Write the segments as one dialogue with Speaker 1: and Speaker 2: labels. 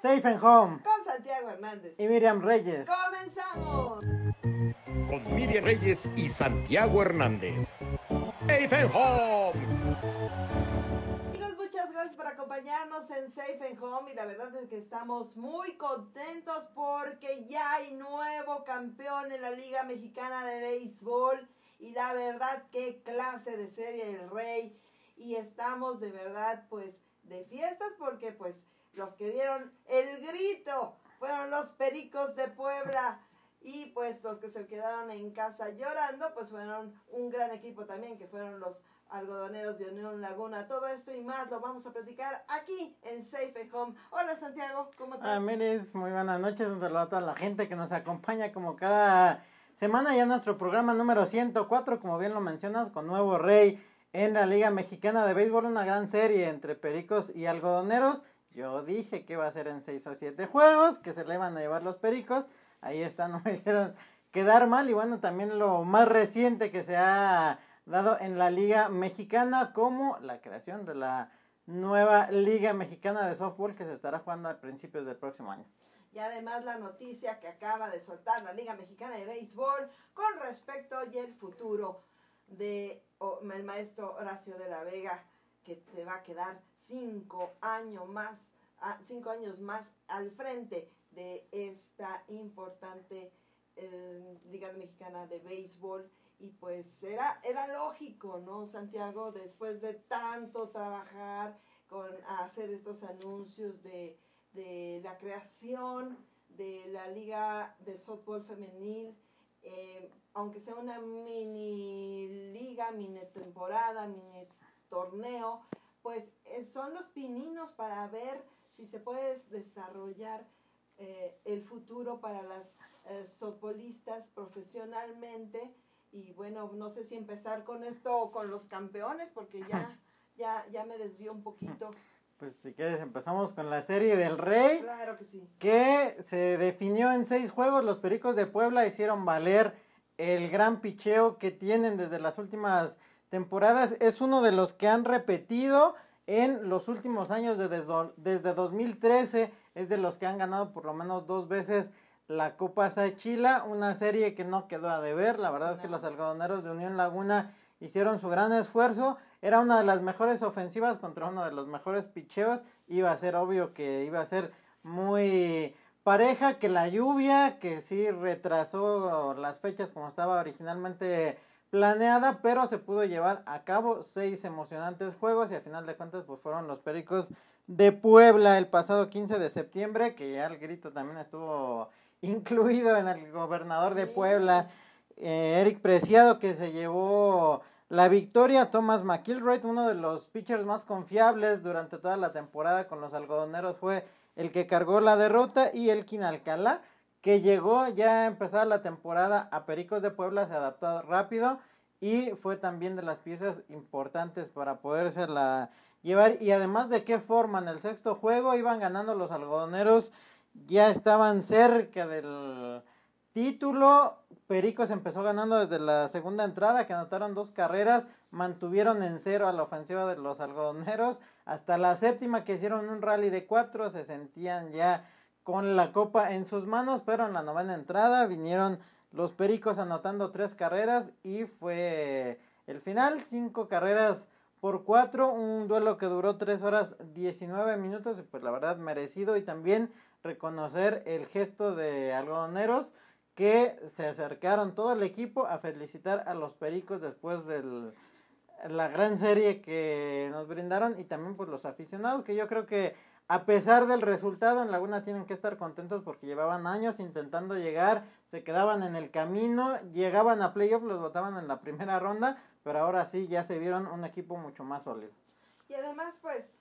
Speaker 1: Safe and Home.
Speaker 2: Con Santiago Hernández.
Speaker 1: Y Miriam Reyes.
Speaker 2: ¡Comenzamos!
Speaker 3: Con Miriam Reyes y Santiago Hernández. Safe and Home.
Speaker 2: Amigos, muchas gracias por acompañarnos en Safe and Home y la verdad es que estamos muy contentos porque ya hay nuevo campeón en la Liga Mexicana de Béisbol y la verdad qué clase de serie el Rey y estamos de verdad pues de fiestas porque pues los que dieron el grito fueron los Pericos de Puebla. Y pues los que se quedaron en casa llorando, pues fueron un gran equipo también, que fueron los algodoneros de Unión Laguna. Todo esto y más lo vamos a platicar aquí en Safe Home. Hola Santiago, ¿cómo estás?
Speaker 1: Ah, Miris, muy buenas noches. Un saludo a toda la gente que nos acompaña como cada semana ya nuestro programa número 104, como bien lo mencionas, con nuevo rey en la Liga Mexicana de Béisbol, una gran serie entre Pericos y Algodoneros. Yo dije que iba a ser en 6 o 7 juegos, que se le iban a llevar los Pericos. Ahí está, no me hicieron quedar mal. Y bueno, también lo más reciente que se ha dado en la Liga Mexicana, como la creación de la nueva Liga Mexicana de Softball que se estará jugando a principios del próximo año.
Speaker 2: Y además la noticia que acaba de soltar la Liga Mexicana de Béisbol con respecto y el futuro de el maestro Horacio de la Vega, que se va a quedar cinco años más, cinco años más al frente de esta importante eh, Liga Mexicana de Béisbol. Y pues era, era lógico, ¿no, Santiago? Después de tanto trabajar con hacer estos anuncios de, de la creación de la Liga de Softball Femenil, eh, aunque sea una mini liga, mini temporada, mini torneo, pues eh, son los pininos para ver si se puede desarrollar eh, el futuro para las eh, profesionalmente. Y bueno, no sé si empezar con esto o con los campeones, porque ya, ya, ya me desvío un poquito.
Speaker 1: Pues si quieres empezamos con la serie del Rey.
Speaker 2: Claro que sí.
Speaker 1: Que se definió en seis juegos. Los Pericos de Puebla hicieron valer el gran picheo que tienen desde las últimas temporadas. Es uno de los que han repetido en los últimos años de desde, desde 2013. Es de los que han ganado por lo menos dos veces la Copa Sachila. Una serie que no quedó a deber. La verdad es que los algodoneros de Unión Laguna hicieron su gran esfuerzo. Era una de las mejores ofensivas contra uno de los mejores picheos. Iba a ser obvio que iba a ser muy pareja, que la lluvia, que sí retrasó las fechas como estaba originalmente planeada, pero se pudo llevar a cabo seis emocionantes juegos y a final de cuentas pues fueron los Pericos de Puebla el pasado 15 de septiembre, que ya el grito también estuvo incluido en el gobernador de Puebla, eh, Eric Preciado, que se llevó la victoria, Thomas McIlroy, uno de los pitchers más confiables durante toda la temporada con los algodoneros, fue el que cargó la derrota, y Elkin Alcalá, que llegó ya a empezar la temporada a Pericos de Puebla, se adaptó rápido y fue también de las piezas importantes para poderse la llevar. Y además de qué forma en el sexto juego iban ganando los algodoneros, ya estaban cerca del título. Pericos empezó ganando desde la segunda entrada, que anotaron dos carreras, mantuvieron en cero a la ofensiva de los algodoneros. Hasta la séptima que hicieron un rally de cuatro, se sentían ya con la copa en sus manos, pero en la novena entrada vinieron los Pericos anotando tres carreras y fue el final, cinco carreras por cuatro, un duelo que duró tres horas 19 minutos y pues la verdad merecido. Y también reconocer el gesto de algodoneros que se acercaron todo el equipo a felicitar a los Pericos después de la gran serie que nos brindaron y también pues los aficionados que yo creo que a pesar del resultado, en Laguna tienen que estar contentos porque llevaban años intentando llegar, se quedaban en el camino, llegaban a playoff, los votaban en la primera ronda, pero ahora sí ya se vieron un equipo mucho más sólido.
Speaker 2: Y además, pues,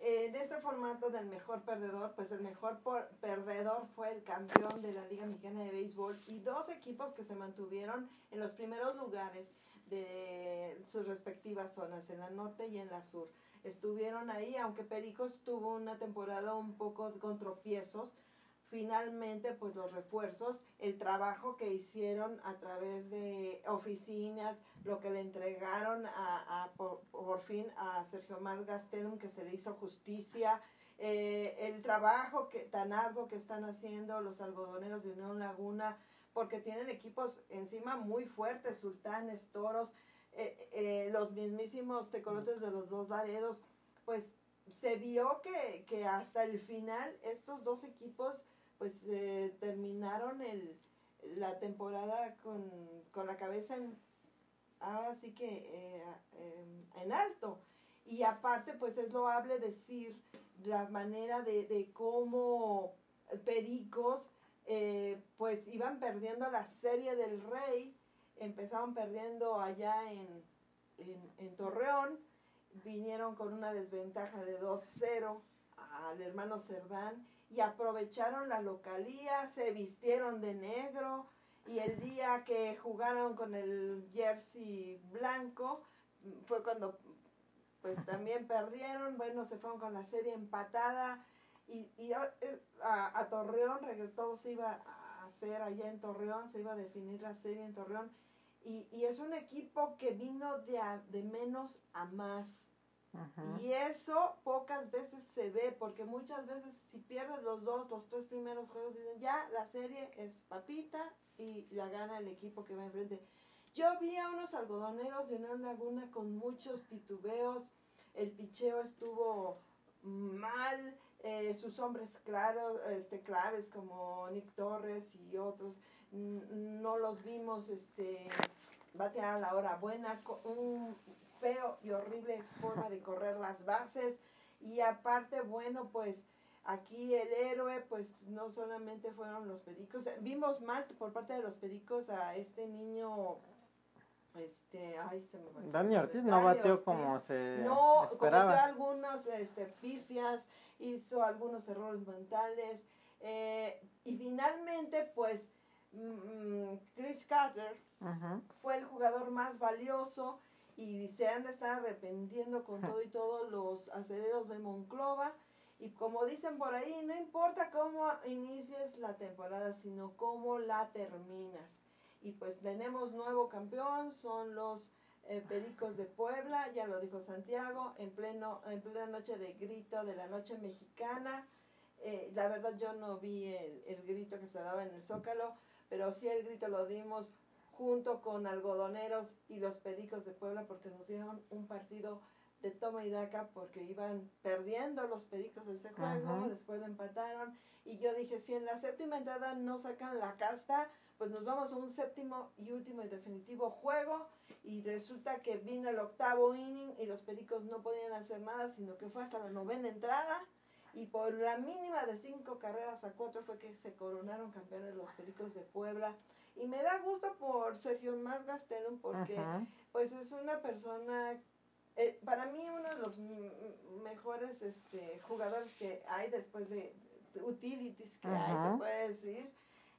Speaker 2: en este formato del mejor perdedor, pues el mejor perdedor fue el campeón de la Liga Mexicana de Béisbol y dos equipos que se mantuvieron en los primeros lugares de sus respectivas zonas, en la norte y en la sur estuvieron ahí, aunque Pericos tuvo una temporada un poco con tropiezos, finalmente pues los refuerzos, el trabajo que hicieron a través de oficinas, lo que le entregaron a, por, fin a Sergio Mal Gastelum, que se le hizo justicia, eh, el trabajo que, tan arduo que están haciendo los algodoneros de Unión Laguna, porque tienen equipos encima muy fuertes, sultanes, toros, eh, eh, los mismísimos tecolotes de los dos Laredos, pues se vio que, que hasta el final estos dos equipos pues eh, terminaron el, la temporada con, con la cabeza en, así que en alto. Y aparte, pues es loable decir la manera de, de cómo Pericos, pues iban perdiendo la serie del Rey, empezaron perdiendo allá en, en, Torreón, vinieron con una desventaja de 2-0 al hermano Cerdán y aprovecharon la localía, se vistieron de negro y el día que jugaron con el jersey blanco fue cuando pues también perdieron, bueno, se fueron con la serie empatada y, y a, a, Torreón, todo se iba a hacer allá en Torreón, se iba a definir la serie en Torreón y, y es un equipo que vino de, a, de menos a más. Y eso pocas veces se ve, porque muchas veces si pierdes los dos, los tres primeros juegos, dicen ya la serie es papita y la gana el equipo que va enfrente. Yo vi a unos algodoneros de una laguna con muchos titubeos, el picheo estuvo mal, eh, sus hombres claros, este, claves como Nick Torres y otros, no los vimos este, batear a la hora buena, un feo y horrible forma de correr las bases. Y aparte, bueno, pues aquí el héroe, pues no solamente fueron los pericos, vimos mal por parte de los pericos a este niño, este, ay, se me pasó.
Speaker 1: Dani Ortiz no bateó como se
Speaker 2: no,
Speaker 1: esperaba.
Speaker 2: cometió algunos este, pifias, hizo algunos errores mentales, eh, y finalmente, pues, Chris Carter uh -huh. fue el jugador más valioso, y se han de estar arrepentiendo con todo y todos los aceleros de Monclova. Y como dicen por ahí, no importa cómo inicies la temporada, sino cómo la terminas. Y pues tenemos nuevo campeón, son los eh, Pericos de Puebla, ya lo dijo Santiago, en, pleno, en plena noche de grito de la noche mexicana. Eh, la verdad yo no vi el, el grito que se daba en el Zócalo, pero sí el grito lo dimos junto con Algodoneros y los Pericos de Puebla porque nos dieron un partido de toma y daca porque iban perdiendo los Pericos de ese juego, después lo empataron y yo dije, si en la séptima entrada no sacan la casta, pues nos vamos a un séptimo y último y definitivo juego y resulta que vino el octavo inning y los Pericos no podían hacer nada, sino que fue hasta la novena entrada y por la mínima de cinco carreras a cuatro fue que se coronaron campeones los Pericos de Puebla. Y me da gusto por Sergio Mar Gastelum porque pues es una persona, eh, para mí uno de los mejores este, jugadores que hay después de, de utilities que hay, se puede decir.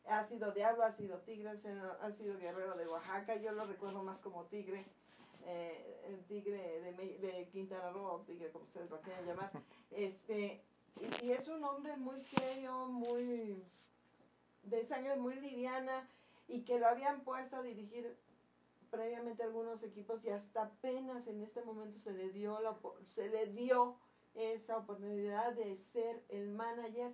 Speaker 2: Ha sido Diablo, ha sido Tigre, ha sido Guerrero de Oaxaca, yo lo recuerdo más como Tigre. Eh, el tigre de, de Quintana Roo, tigre como ustedes lo quieran llamar, este, y, es un hombre muy serio, muy de sangre muy liviana, y que lo habían puesto a dirigir previamente algunos equipos y hasta apenas en este momento se le dio la, se le dio esa oportunidad de ser el manager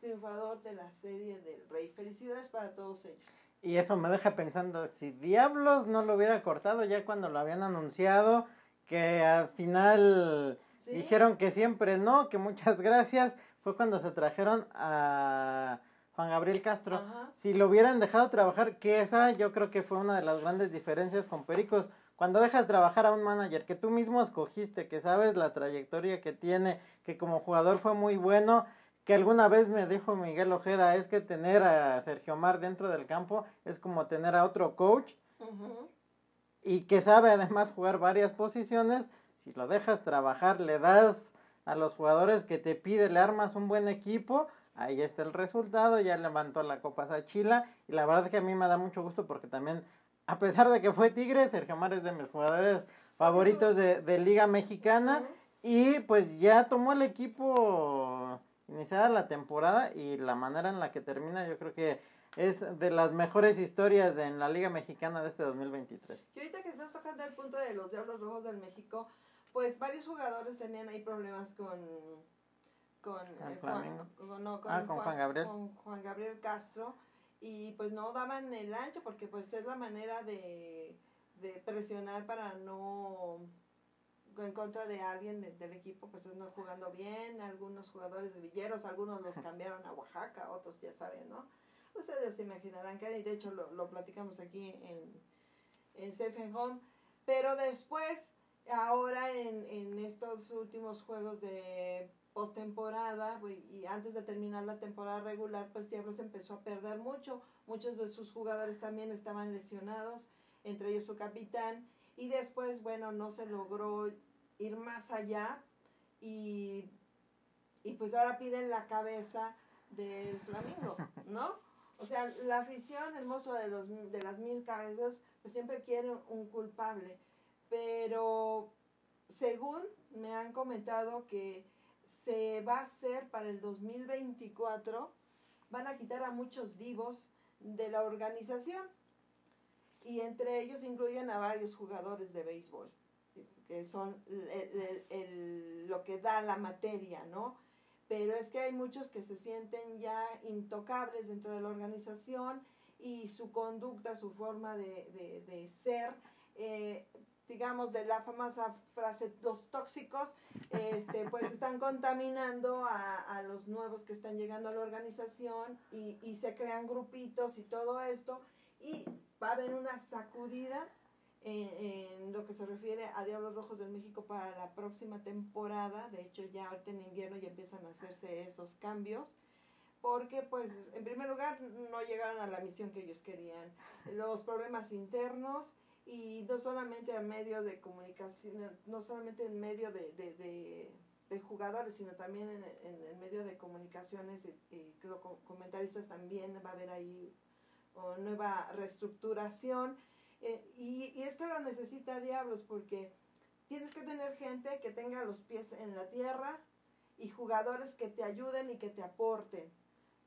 Speaker 2: triunfador de la serie del Rey. Felicidades para todos ellos.
Speaker 1: Y eso me deja pensando, si Diablos no lo hubiera cortado ya cuando lo habían anunciado, que al final ¿Sí? dijeron que siempre no, que muchas gracias, fue cuando se trajeron a Juan Gabriel Castro.
Speaker 2: Ajá.
Speaker 1: Si lo hubieran dejado trabajar, que esa yo creo que fue una de las grandes diferencias con Pericos. Cuando dejas trabajar a un manager que tú mismo escogiste, que sabes la trayectoria que tiene, que como jugador fue muy bueno, que alguna vez me dijo Miguel Ojeda, es que tener a Sergio Mar dentro del campo es como tener a otro coach
Speaker 2: Uh -huh.
Speaker 1: y que sabe además jugar varias posiciones. Si lo dejas trabajar, le das a los jugadores que te pide, le armas un buen equipo, ahí está el resultado, ya levantó la Copa Sachila. Y la verdad que a mí me da mucho gusto porque también, a pesar de que fue Tigre, Sergio Mar es de mis jugadores favoritos de, de Liga Mexicana. Y pues ya tomó el equipo iniciada la temporada y la manera en la que termina yo creo que es de las mejores historias de, en la Liga Mexicana de este 2023.
Speaker 2: Y ahorita que estás tocando el punto de los Diablos Rojos del México, pues varios jugadores tenían ahí problemas con con,
Speaker 1: Con
Speaker 2: eh,
Speaker 1: Flamengo.
Speaker 2: con- no,
Speaker 1: Ah, con Juan Gabriel.
Speaker 2: con Juan Gabriel Castro. Y pues no daban el ancho porque pues es la manera de, de presionar para no en contra de alguien de- del equipo pues no jugando bien. Algunos jugadores de Villeros algunos los cambiaron a Oaxaca otros ya saben no ustedes se imaginarán que y de hecho lo, lo platicamos aquí en en Safe and Home. Pero después ahora en, en estos últimos juegos de postemporada y antes de terminar la temporada regular, pues Diablos empezó a perder mucho. Muchos de sus jugadores también estaban lesionados, entre ellos su capitán. Y después, bueno, no se logró ir más allá y, y pues ahora piden la cabeza del Flamingo, ¿no? O sea, la afición, el monstruo de, los, de las mil cabezas, pues siempre quiere un culpable. Pero según me han comentado que se va a hacer para el 2024, van a quitar a muchos divos de la organización. Y entre ellos incluyen a varios jugadores de béisbol, que son el- el- el- lo que da la materia, ¿no? Pero es que hay muchos que se sienten ya intocables dentro de la organización y su conducta, su forma de, de- de ser, eh, digamos, de la famosa frase, los tóxicos, este, pues están contaminando a, a los nuevos que están llegando a la organización y, y se crean grupitos y todo esto y va a haber una sacudida en, en lo que se refiere a Diablos Rojos del México para la próxima temporada, de hecho ya ahorita en invierno ya empiezan a hacerse esos cambios porque pues en primer lugar no llegaron a la misión que ellos querían, los problemas internos y no solamente a medio de comunicación, no solamente en medio de, de, de, de jugadores, sino también en, en, en medio de comunicaciones y, y que comentaristas también va a haber ahí o nueva reestructuración eh, y, y es que lo necesita Diablos porque tienes que tener gente que tenga los pies en la tierra y jugadores que te ayuden y que te aporten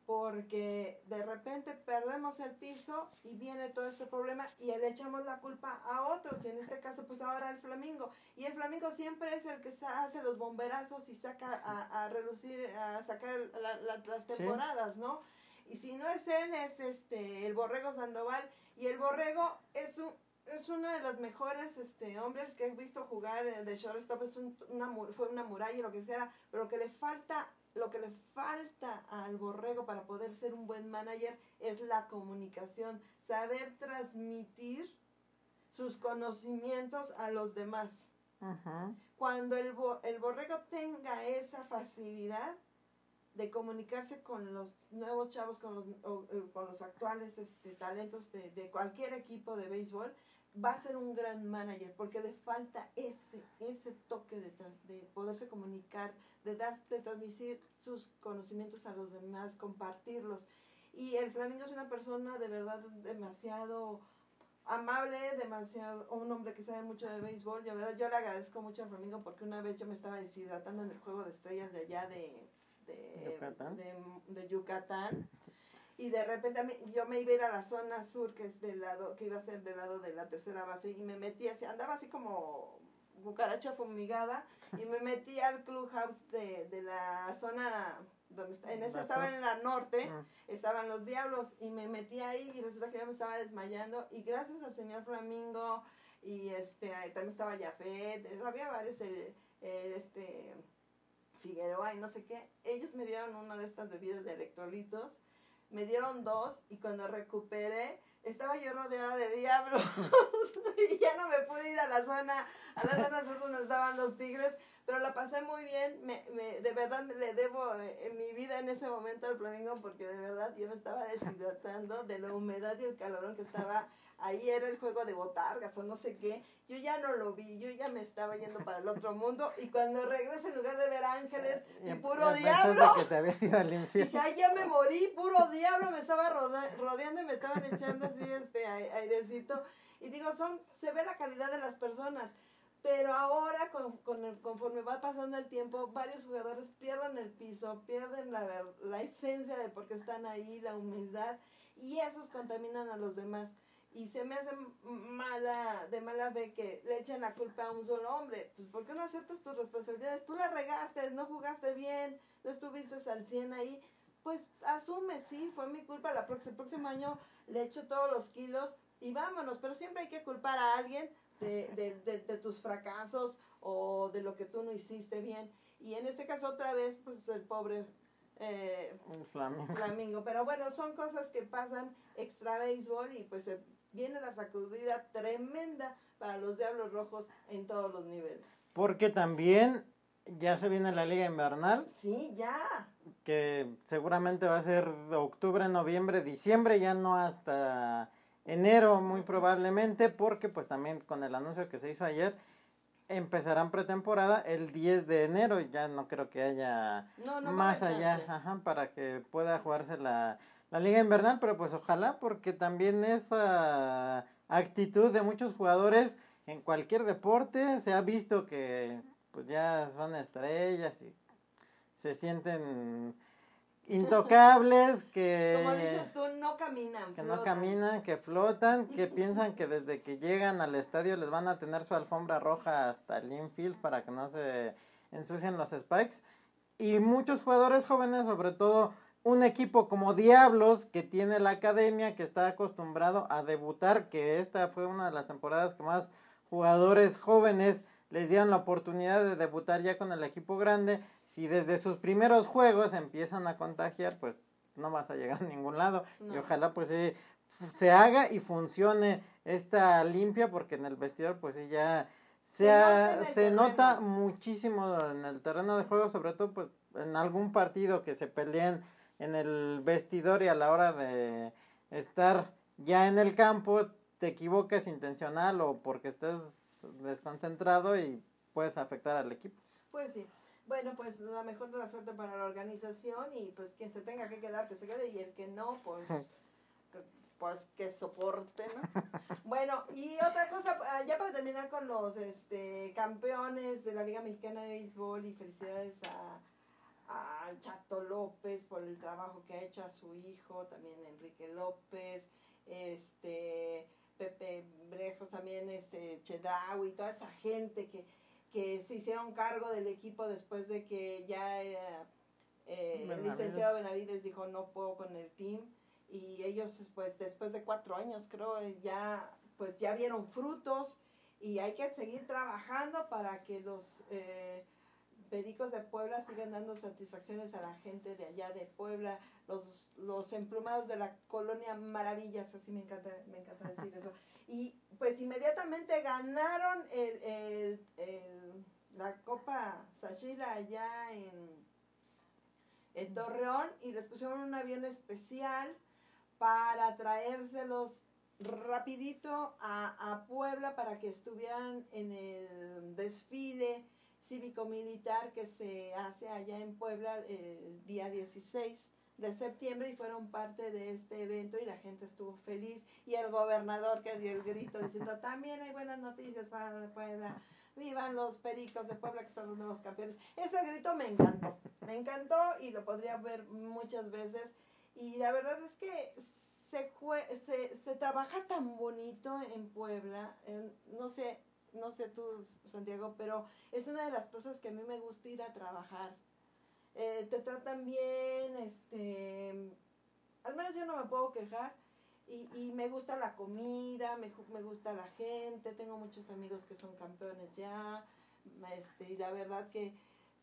Speaker 2: porque de repente perdemos el piso y viene todo ese problema y le echamos la culpa a otros, y en este caso pues ahora el Flamingo. Y el Flamingo siempre es el que hace los bomberazos y saca a, a relucir, a sacar la- la- las
Speaker 1: Sí.
Speaker 2: temporadas, ¿no? Y si no es él, es este el Borrego Sandoval. Y el Borrego es un es uno de los mejores este, hombres que he visto jugar de shortstop, es un- una, fue una muralla, lo que sea, pero que le falta lo que le falta al borrego para poder ser un buen manager es la comunicación, saber transmitir sus conocimientos a los demás. Cuando el, bo- el borrego tenga esa facilidad de comunicarse con los nuevos chavos, con los, o- o con los actuales este, talentos de, de cualquier equipo de béisbol, va a ser un gran manager porque le falta ese, ese toque de, de poderse comunicar, de, dar, de transmitir sus conocimientos a los demás, compartirlos. Y el Flamingo es una persona de verdad demasiado amable, demasiado, un hombre que sabe mucho de béisbol. Y la verdad, yo le agradezco mucho al Flamingo porque una vez yo me estaba deshidratando en el juego de estrellas de allá de, de,
Speaker 1: Yucatán.
Speaker 2: de, de Yucatán. Y de repente a mí- yo me iba a ir a la zona sur, que es del lado, que iba a ser del lado de la tercera base, y me metí así, andaba así como cucaracha fumigada, y me metí al clubhouse de, de la zona donde en ese
Speaker 1: La
Speaker 2: estaba en la norte,
Speaker 1: Mm.
Speaker 2: estaban los diablos, y me metí ahí, y resulta que yo me estaba desmayando, y gracias al señor Flamingo, y este, también estaba Jafet, había varios, el, el, este, Figueroa y no sé qué, ellos me dieron una de estas bebidas de electrolitos, me dieron dos y cuando recuperé estaba yo rodeada de diablos y ya no me pude ir a la zona, a la zona sur donde estaban los tigres, pero la pasé muy bien, me, me, de verdad le debo eh, mi vida en ese momento al Flamingo porque de verdad yo me estaba deshidratando de la humedad y el calorón que estaba ahí, era el juego de botargas o no sé qué, yo ya no lo vi, yo ya me estaba yendo para el otro mundo y cuando regreso en lugar de ver ángeles y
Speaker 1: em-
Speaker 2: puro
Speaker 1: ya
Speaker 2: diablo,
Speaker 1: pensaste que te habías ido al infierno.
Speaker 2: ay, ya me morí, puro diablo, me estaba rodeando y me estaban echando así este ai- airecito. Y digo, son, se ve la calidad de las personas. Pero ahora, con, con conforme va pasando el tiempo, varios jugadores pierden el piso, pierden la, la esencia de por qué están ahí, la humildad, y esos contaminan a los demás. y se me hace mala, de mala fe que le echen la culpa a un solo hombre. Pues, ¿por qué no aceptas tus responsabilidades? Tú la regaste, no jugaste bien, no estuviste al 100 ahí. Pues asume, sí, fue mi culpa. La el próximo año le echo todos los kilos y vámonos. Pero siempre hay que culpar a alguien de, de, de, de tus fracasos o de lo que tú no hiciste bien. Y en este caso, otra vez, pues el pobre eh,
Speaker 1: Flamingo.
Speaker 2: Flamingo. Pero bueno, son cosas que pasan extra béisbol y pues se viene la sacudida tremenda para los Diablos Rojos en todos los niveles.
Speaker 1: Porque también ya se viene la liga invernal,
Speaker 2: Sí, ya.
Speaker 1: que seguramente va a ser octubre, noviembre, diciembre, ya no hasta enero muy probablemente, porque pues también con el anuncio que se hizo ayer, empezarán pretemporada el 10 de enero, y ya no creo que haya
Speaker 2: No, no
Speaker 1: más allá, ajá, para que pueda jugarse la, la liga invernal, pero pues ojalá, porque también esa actitud de muchos jugadores en cualquier deporte se ha visto que pues ya son estrellas y se sienten intocables, que,
Speaker 2: Como dices tú, no caminan.
Speaker 1: que no caminan, que flotan, que piensan que desde que llegan al estadio les van a tener su alfombra roja hasta el infield para que no se ensucien los spikes. Y muchos jugadores jóvenes, sobre todo un equipo como Diablos, que tiene la academia, que está acostumbrado a debutar, que esta fue una de las temporadas que más jugadores jóvenes les dieron la oportunidad de debutar ya con el equipo grande. Si desde sus primeros juegos empiezan a contagiar, pues no vas a llegar a ningún lado. Y ojalá pues f- se haga y funcione esta limpia, porque en el vestidor pues ya se,
Speaker 2: Se
Speaker 1: ha-
Speaker 2: nota
Speaker 1: se nota muchísimo en el terreno de juego, sobre todo pues en algún partido que se peleen en el vestidor y a la hora de estar ya en el campo te equivocas intencional o porque desconcentrado y puedes afectar al equipo.
Speaker 2: Pues sí. Bueno, pues la mejor de la suerte para la organización y pues quien se tenga que quedar, que se quede y el que no, pues, que, pues que soporte, ¿no? bueno, y otra cosa, ah, ya para terminar con los este, campeones de la Liga Mexicana de Béisbol y felicidades a al Chato López por el trabajo que ha hecho a su hijo, también Enrique López, este Pepe Brejo, también este Chedraui, toda esa gente que, que se hicieron cargo del equipo después de que ya era, eh, el licenciado Benavides dijo no puedo con el team y ellos pues después de cuatro años creo eh, ya pues ya vieron frutos y hay que seguir trabajando para que los eh, Pericos de Puebla sigan dando satisfacciones a la gente de allá de Puebla, los, los emplumados de la colonia Maravillas, así me encanta, me encanta decir eso. Y pues inmediatamente ganaron el, el- el- la Copa Sachila allá en, en Torreón y les pusieron un avión especial para traérselos rapidito a, a Puebla para que estuvieran en el desfile cívico-militar que se hace allá en Puebla el día 16 de septiembre y fueron parte de este evento y la gente estuvo feliz. Y el gobernador que dio el grito diciendo también hay buenas noticias para Puebla, vivan los pericos de Puebla que son los nuevos campeones. Ese grito me encantó, me encantó y lo podría ver muchas veces. Y la verdad es que se, se, se trabaja tan bonito en Puebla, no sé, no sé tú, Santiago, pero es una de las cosas que a mí me gusta ir a trabajar. Eh, te tratan bien, este, al menos yo no me puedo quejar. Y, y me gusta la comida, me, me gusta la gente, tengo muchos amigos que son campeones ya, este, y la verdad que,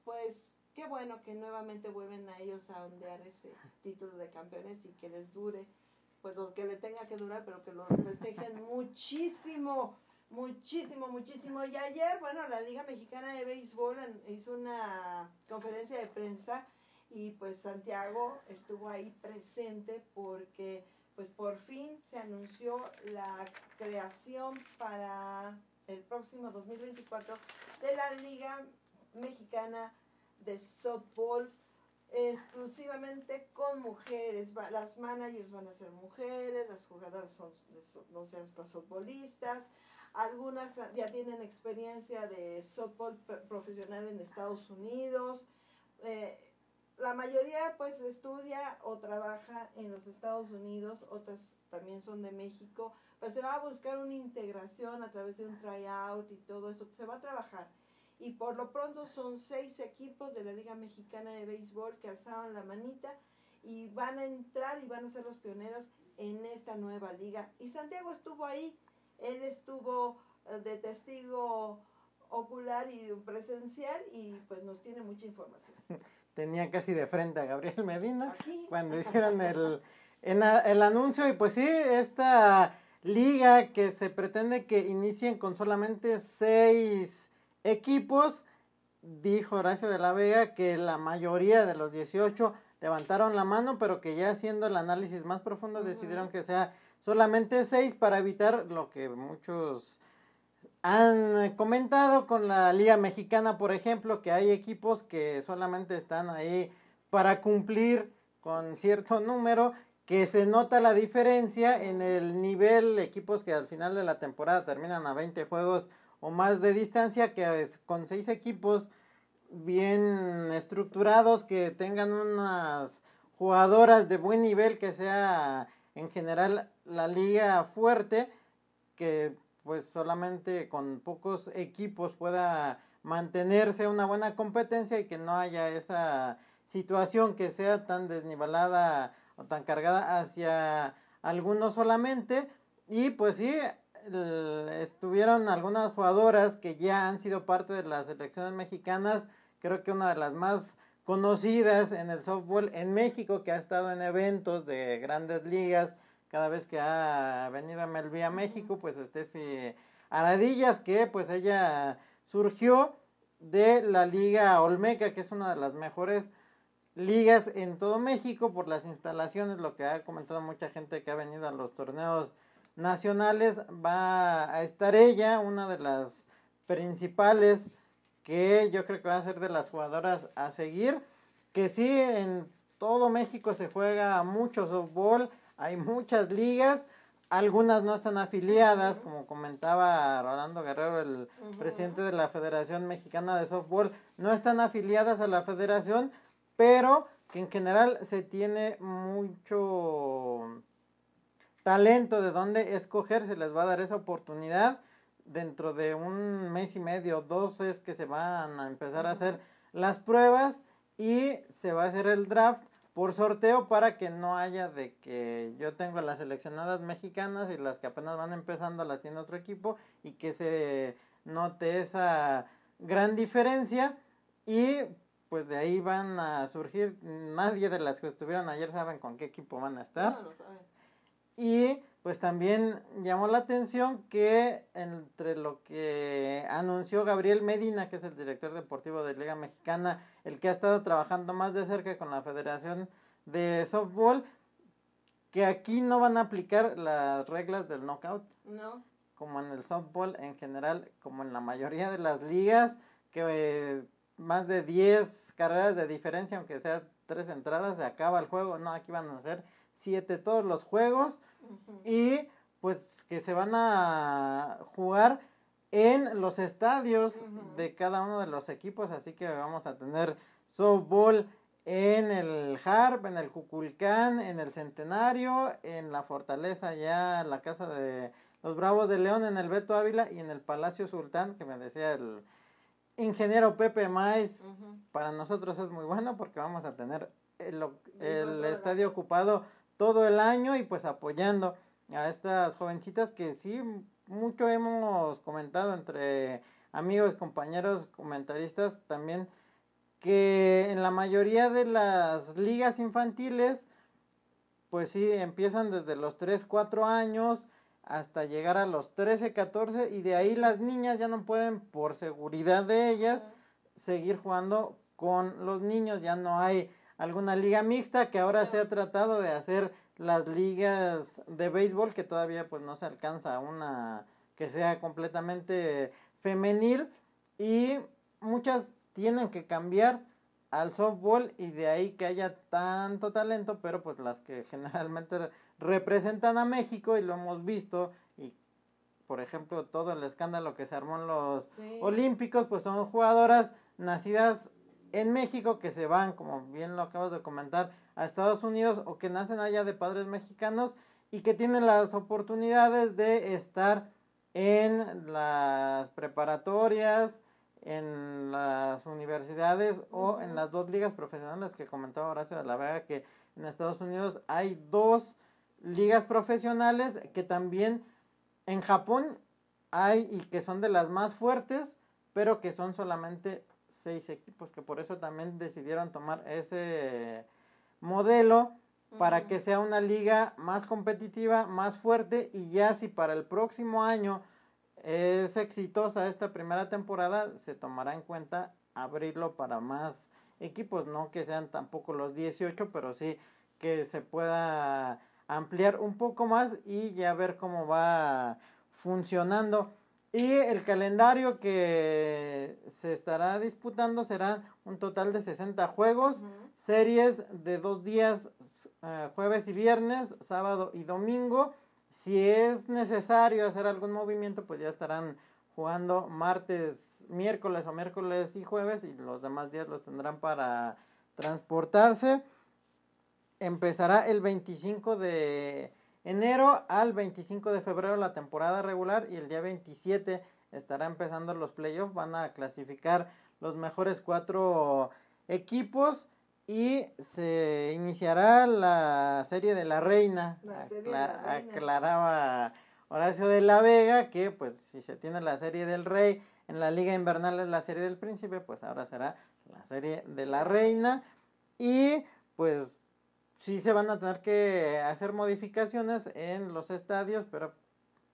Speaker 2: pues, qué bueno que nuevamente vuelven a ellos a ondear ese título de campeones y que les dure, pues los que le tenga que durar, pero que lo festejen muchísimo, muchísimo, muchísimo. Y ayer, bueno, la Liga Mexicana de Béisbol hizo una conferencia de prensa y pues Santiago estuvo ahí presente porque pues por fin se anunció la creación para el próximo 2024 de la Liga Mexicana de Softball exclusivamente con mujeres. Las managers van a ser mujeres, las jugadoras son, no sé, las softbolistas. Algunas ya tienen experiencia de softball pro- profesional en Estados Unidos. Eh, la mayoría pues estudia o trabaja en los Estados Unidos, otras también son de México, pues se va a buscar una integración a través de un tryout y todo eso, se va a trabajar. Y por lo pronto son seis equipos de la Liga Mexicana de Béisbol que alzaron la manita y van a entrar y van a ser los pioneros en esta nueva liga. Y Santiago estuvo ahí, él estuvo eh, de testigo ocular y presencial y pues nos tiene mucha información.
Speaker 1: Tenía casi de frente a Gabriel Medina
Speaker 2: Aquí.
Speaker 1: cuando hicieron el, en a- el anuncio y pues sí, esta liga que se pretende que inicien con solamente seis equipos, dijo Horacio de la Vega que la mayoría de los 18 levantaron la mano, pero que ya haciendo el análisis más profundo decidieron que sea solamente seis para evitar lo que muchos han comentado con la Liga Mexicana, por ejemplo, que hay equipos que solamente están ahí para cumplir con cierto número, que se nota la diferencia en el nivel, equipos que al final de la temporada terminan a 20 juegos o más de distancia, que es con seis equipos bien estructurados, que tengan unas jugadoras de buen nivel, que sea en general la liga fuerte, que pues solamente con pocos equipos pueda mantenerse una buena competencia y que no haya esa situación que sea tan desnivelada o tan cargada hacia algunos solamente. Y pues sí estuvieron algunas jugadoras que ya han sido parte de las selecciones mexicanas creo que una de las más conocidas en el softball en México que ha estado en eventos de grandes ligas cada vez que ha venido a MLB a México, pues Steffi Aradillas, que pues ella surgió de la Liga Olmeca, que es una de las mejores ligas en todo México por las instalaciones, lo que ha comentado mucha gente que ha venido a los torneos nacionales, va a estar ella, una de las principales que yo creo que va a ser de las jugadoras a seguir, que sí en todo México se juega mucho softball, hay muchas ligas, algunas no están afiliadas, como comentaba Rolando Guerrero, el presidente de la Federación Mexicana de Softball, no están afiliadas a la federación, pero que en general se tiene mucho talento de dónde escoger, se les va a dar esa oportunidad. Dentro de un mes y medio, dos es que se van a empezar a hacer las pruebas y se va a hacer el draft por sorteo para que no haya de que yo tengo las seleccionadas mexicanas y las que apenas van empezando las tiene otro equipo y que se note esa gran diferencia y pues de ahí van a surgir nadie de las que estuvieron ayer saben con qué equipo van a estar
Speaker 2: No lo saben.
Speaker 1: Y pues también llamó la atención que entre lo que anunció Gabriel Medina, que es el director deportivo de Liga Mexicana, el que ha estado trabajando más de cerca con la Federación de Softball, que aquí no van a aplicar las reglas del knockout,
Speaker 2: No.
Speaker 1: como en el softball en general, como en la mayoría de las ligas, que eh, más de 10 carreras de diferencia, aunque sea tres entradas, se acaba el juego. No, aquí van a ser 7 todos los juegos y pues que se van a jugar en los estadios de cada uno de los equipos, así que vamos a tener softball en el Harp, en el Cuculcán, en el Centenario, en la Fortaleza ya la casa de los Bravos de León, en el Beto Ávila y en el Palacio Sultán, que me decía el ingeniero Pepe Maiz, para nosotros es muy bueno porque vamos a tener el, el estadio ocupado todo el año y pues apoyando a estas jovencitas que sí mucho hemos comentado entre amigos, compañeros, comentaristas también que en la mayoría de las ligas infantiles pues sí empiezan desde los 3, 4 años hasta llegar a los 13, 14 y de ahí las niñas ya no pueden por seguridad de ellas seguir jugando con los niños. Ya no hay alguna liga mixta que ahora se ha tratado de hacer las ligas de béisbol que todavía pues no se alcanza a una que sea completamente femenil y muchas tienen que cambiar al softball y de ahí que haya tanto talento, pero pues las que generalmente representan a México y lo hemos visto y por ejemplo todo el escándalo que se armó en los
Speaker 2: Sí.
Speaker 1: olímpicos pues son jugadoras nacidas en México que se van, como bien lo acabas de comentar, a Estados Unidos o que nacen allá de padres mexicanos y que tienen las oportunidades de estar en las preparatorias, en las universidades o en las dos ligas profesionales que comentaba Horacio de la Vega que en Estados Unidos hay dos ligas profesionales que también en Japón hay y que son de las más fuertes, pero que son solamente seis equipos, que por eso también decidieron tomar ese modelo para que sea una liga más competitiva, más fuerte y ya si para el próximo año es exitosa esta primera temporada, se tomará en cuenta abrirlo para más equipos, no que sean tampoco los 18, pero sí que se pueda ampliar un poco más y ya ver cómo va funcionando. Y el calendario que se estará disputando será un total de 60 juegos, series de dos días, eh, jueves y viernes, sábado y domingo. Si es necesario hacer algún movimiento, pues ya estarán jugando martes, miércoles o miércoles y jueves y los demás días los tendrán para transportarse. Empezará el 25 de enero al 25 de febrero la temporada regular y el día 27 estará empezando los playoffs. Van a clasificar los mejores cuatro equipos y se iniciará la serie de la reina. Aclaraba Horacio de la Vega que pues si se tiene la serie del rey en la liga invernal es la serie del príncipe, pues ahora será la serie de la reina y pues sí se van a tener que hacer modificaciones en los estadios, pero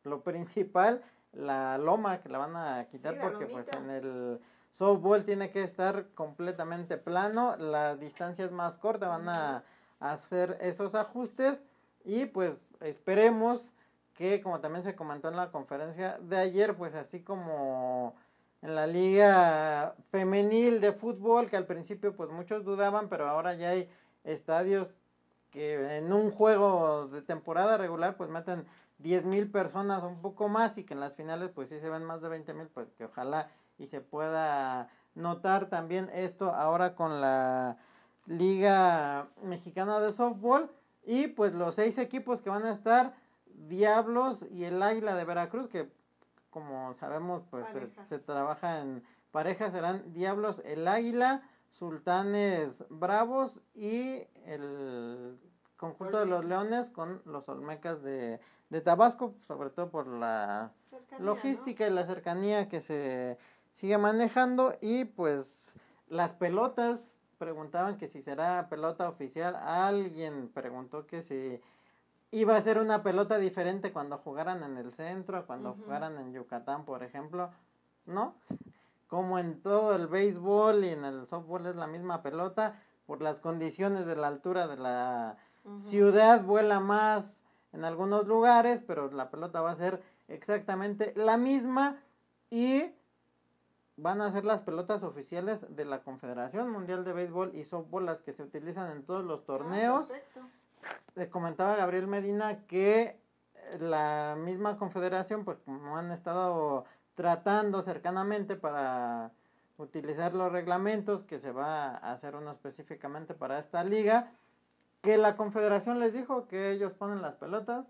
Speaker 1: lo principal, la loma que la van a quitar porque pues en el softball tiene que estar completamente plano, la distancia es más corta, van a hacer esos ajustes y pues esperemos que como también se comentó en la conferencia de ayer, pues así como en la liga femenil de fútbol, que al principio pues muchos dudaban, pero ahora ya hay estadios que en un juego de temporada regular pues meten 10 mil personas un poco más y que en las finales pues sí se ven más de 20 mil pues que ojalá y se pueda notar también esto ahora con la liga mexicana de softball. Y pues los seis equipos que van a estar Diablos y el Águila de Veracruz que como sabemos pues se, se trabaja en parejas serán Diablos el Águila Sultanes Bravos y el conjunto de los Leones con los Olmecas de, Tabasco, sobre todo por la logística y la cercanía que se sigue manejando. Y pues las pelotas preguntaban que si será pelota oficial, alguien preguntó que si iba a ser una pelota diferente cuando jugaran en el centro, cuando jugaran en Yucatán, por ejemplo, ¿no? Como en todo el béisbol y en el softball es la misma pelota, por las condiciones de la altura de la ciudad vuela más en algunos lugares, pero la pelota va a ser exactamente la misma y van a ser las pelotas oficiales de la Confederación Mundial de Béisbol y Softball las que se utilizan en todos los torneos. Ah, comentaba Gabriel Medina que la misma confederación, pues como han estado tratando cercanamente para utilizar los reglamentos que se va a hacer uno específicamente para esta liga, que la confederación les dijo que ellos ponen las pelotas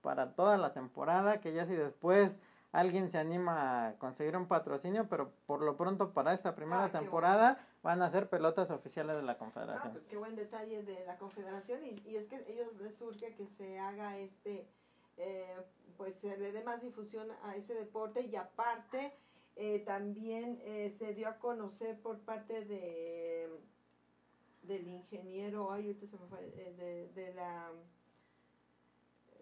Speaker 1: para toda la temporada, que ya si después alguien se anima a conseguir un patrocinio, pero por lo pronto para esta primera ah, temporada van a ser pelotas oficiales de la confederación. Ah,
Speaker 2: pues qué buen detalle de la confederación y, y es que ellos les surge que se haga este eh, pues se le dé más difusión a ese deporte y aparte eh, también eh, se dio a conocer por parte de del ingeniero, ay, usted se me fue, de, de la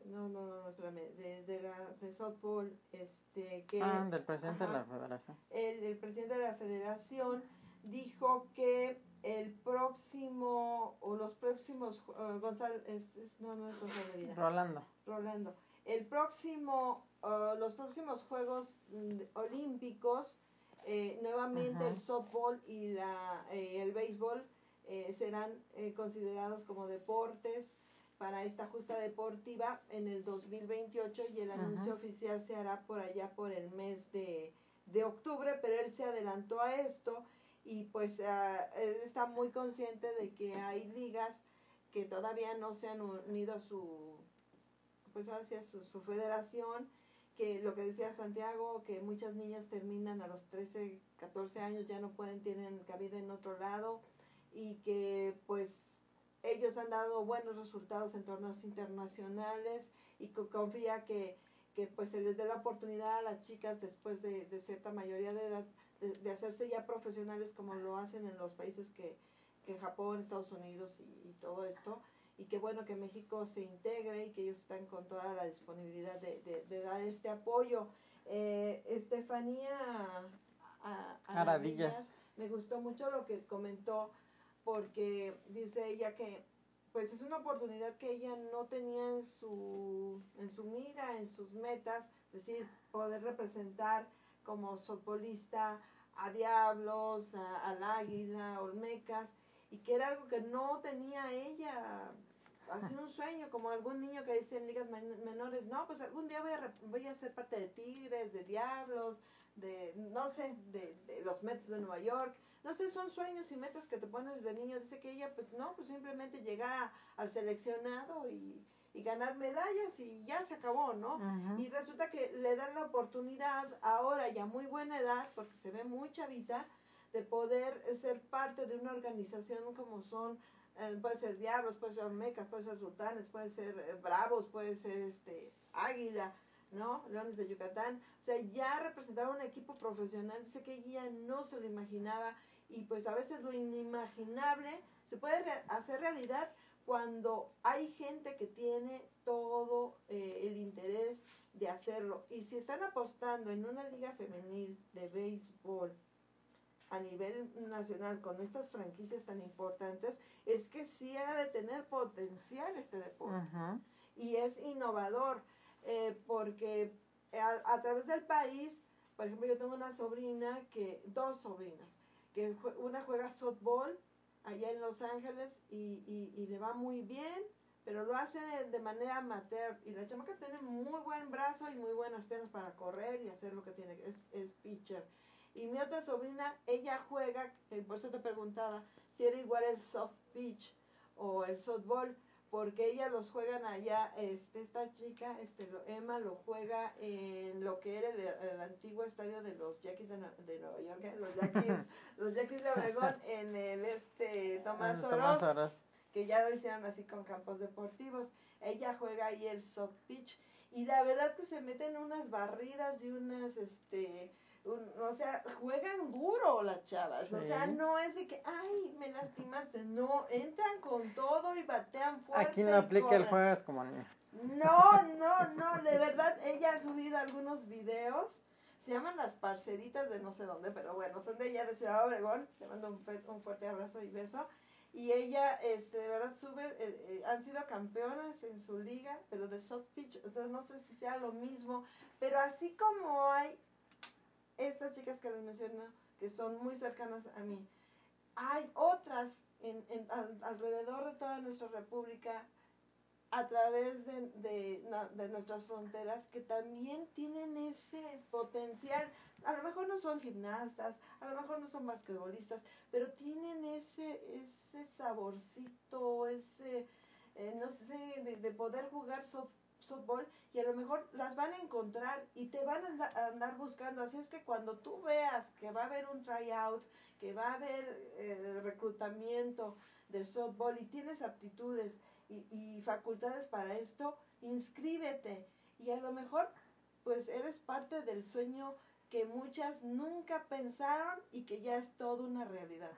Speaker 2: no, no, no, espérame, de, de la de softball, este, que...
Speaker 1: Ah, del presidente de la federación.
Speaker 2: El, el, presidente de la federación dijo que el próximo, o los próximos, Gonzalo, no, no es Gonzalo
Speaker 1: Rolando.
Speaker 2: Rolando. El próximo, uh, los próximos Juegos mm, Olímpicos, eh, nuevamente el softball y la, eh, el béisbol eh, serán considerados como deportes para esta justa deportiva en el 2028 y el anuncio oficial se hará por allá por el mes de, de octubre, pero él se adelantó a esto y pues ah, él está muy consciente de que hay ligas que todavía no se han unido a su, pues hacia su, su federación, que lo que decía Santiago, que muchas niñas terminan a los 13, 14 años, ya no pueden, tienen cabida en otro lado, y que pues ellos han dado buenos resultados en torneos internacionales y que confía que, que pues se les dé la oportunidad a las chicas después de, de cierta mayoría de edad de, de hacerse ya profesionales como lo hacen en los países que, que Japón, Estados Unidos y, y todo esto. Y qué bueno que México se integre y que ellos están con toda la disponibilidad de, de, de dar este apoyo. Eh, Estefanía a- a-
Speaker 1: Aradillas.
Speaker 2: me gustó mucho lo que comentó porque dice ella que pues es una oportunidad que ella no tenía en su, en su mira, en sus metas, es decir, poder representar como softbolista a Diablos, a- al Águila, Olmecas, y que era algo que no tenía ella, así un sueño, como algún niño que dice en ligas men- menores, no, pues algún día voy a, voy a ser parte de Tigres, de Diablos, de, no sé, de, de los Mets de Nueva York, no sé, son sueños y metas que te pones desde niño. Dice que ella, pues no, pues simplemente llegar a- al seleccionado y, y ganar medallas y ya se acabó, ¿no? Y resulta que le dan la oportunidad ahora ya muy buena edad, porque se ve muy chavita, de poder ser parte de una organización como son, eh, puede ser Diablos, puede ser Olmecas, puede ser Sultanes, puede ser eh, Bravos, puede ser este Águila, ¿no? Leones de Yucatán. O sea, ya representaba un equipo profesional, dice que ella no se lo imaginaba y pues a veces lo inimaginable se puede re- hacer realidad cuando hay gente que tiene todo eh, el interés de hacerlo. Y si están apostando en una liga femenil de béisbol a nivel nacional con estas franquicias tan importantes, es que sí ha de tener potencial este deporte y es innovador eh, porque a, a través del país, por ejemplo, yo tengo una sobrina que, dos sobrinas, que una juega softball allá en Los Ángeles y, y, le va muy bien, pero lo hace de, de manera amateur y la chamaca tiene muy buen brazo y muy buenas piernas para correr y hacer lo que tiene, es, es pitcher. Y mi otra sobrina, ella juega, eh, por eso te preguntaba si era igual el soft pitch o el softball, porque ella los juegan allá, este, esta chica, este, lo- Emma lo juega en lo que era el, el antiguo estadio de los Yaquis de, de Nueva York, ¿eh? los Yaquis, los Yaquis de Obregón, en el este Tomás Oroz,
Speaker 1: Tomás Oroz.
Speaker 2: que ya lo hicieron así con campos deportivos. Ella juega ahí el soft pitch y la verdad que se meten unas barridas y unas, este, un- o sea, juegan duro las chavas. O sea, no es de que, ay, me lastimaste. No, entran con todo y batean fuerte.
Speaker 1: Aquí no aplica el juegas como niño.
Speaker 2: No, no, no, de verdad, ella ha subido algunos videos. Se llaman las parceritas de no sé dónde, pero bueno, son de ella de Ciudad Obregón. Le mando un, un fuerte abrazo y beso. Y ella, este, de verdad, sube, eh, eh, han sido campeonas en su liga, pero de soft pitch, o sea, no sé si sea lo mismo, pero así como hay estas chicas que les menciono, que son muy cercanas a mí, hay otras en, en- al- alrededor de toda nuestra república, a través de, de, de nuestras fronteras, que también tienen ese potencial. A lo mejor no son gimnastas, a lo mejor no son basquetbolistas, pero tienen ese, ese saborcito, ese, eh, no sé, de, de poder jugar soft- softball y a lo mejor las van a encontrar y te van a anda- a andar buscando. Así es que cuando tú veas que va a haber un tryout, que va a haber eh, reclutamiento de softball y tienes aptitudes y, y facultades para esto, inscríbete y a lo mejor pues eres parte del sueño que muchas nunca pensaron y que ya es toda una realidad.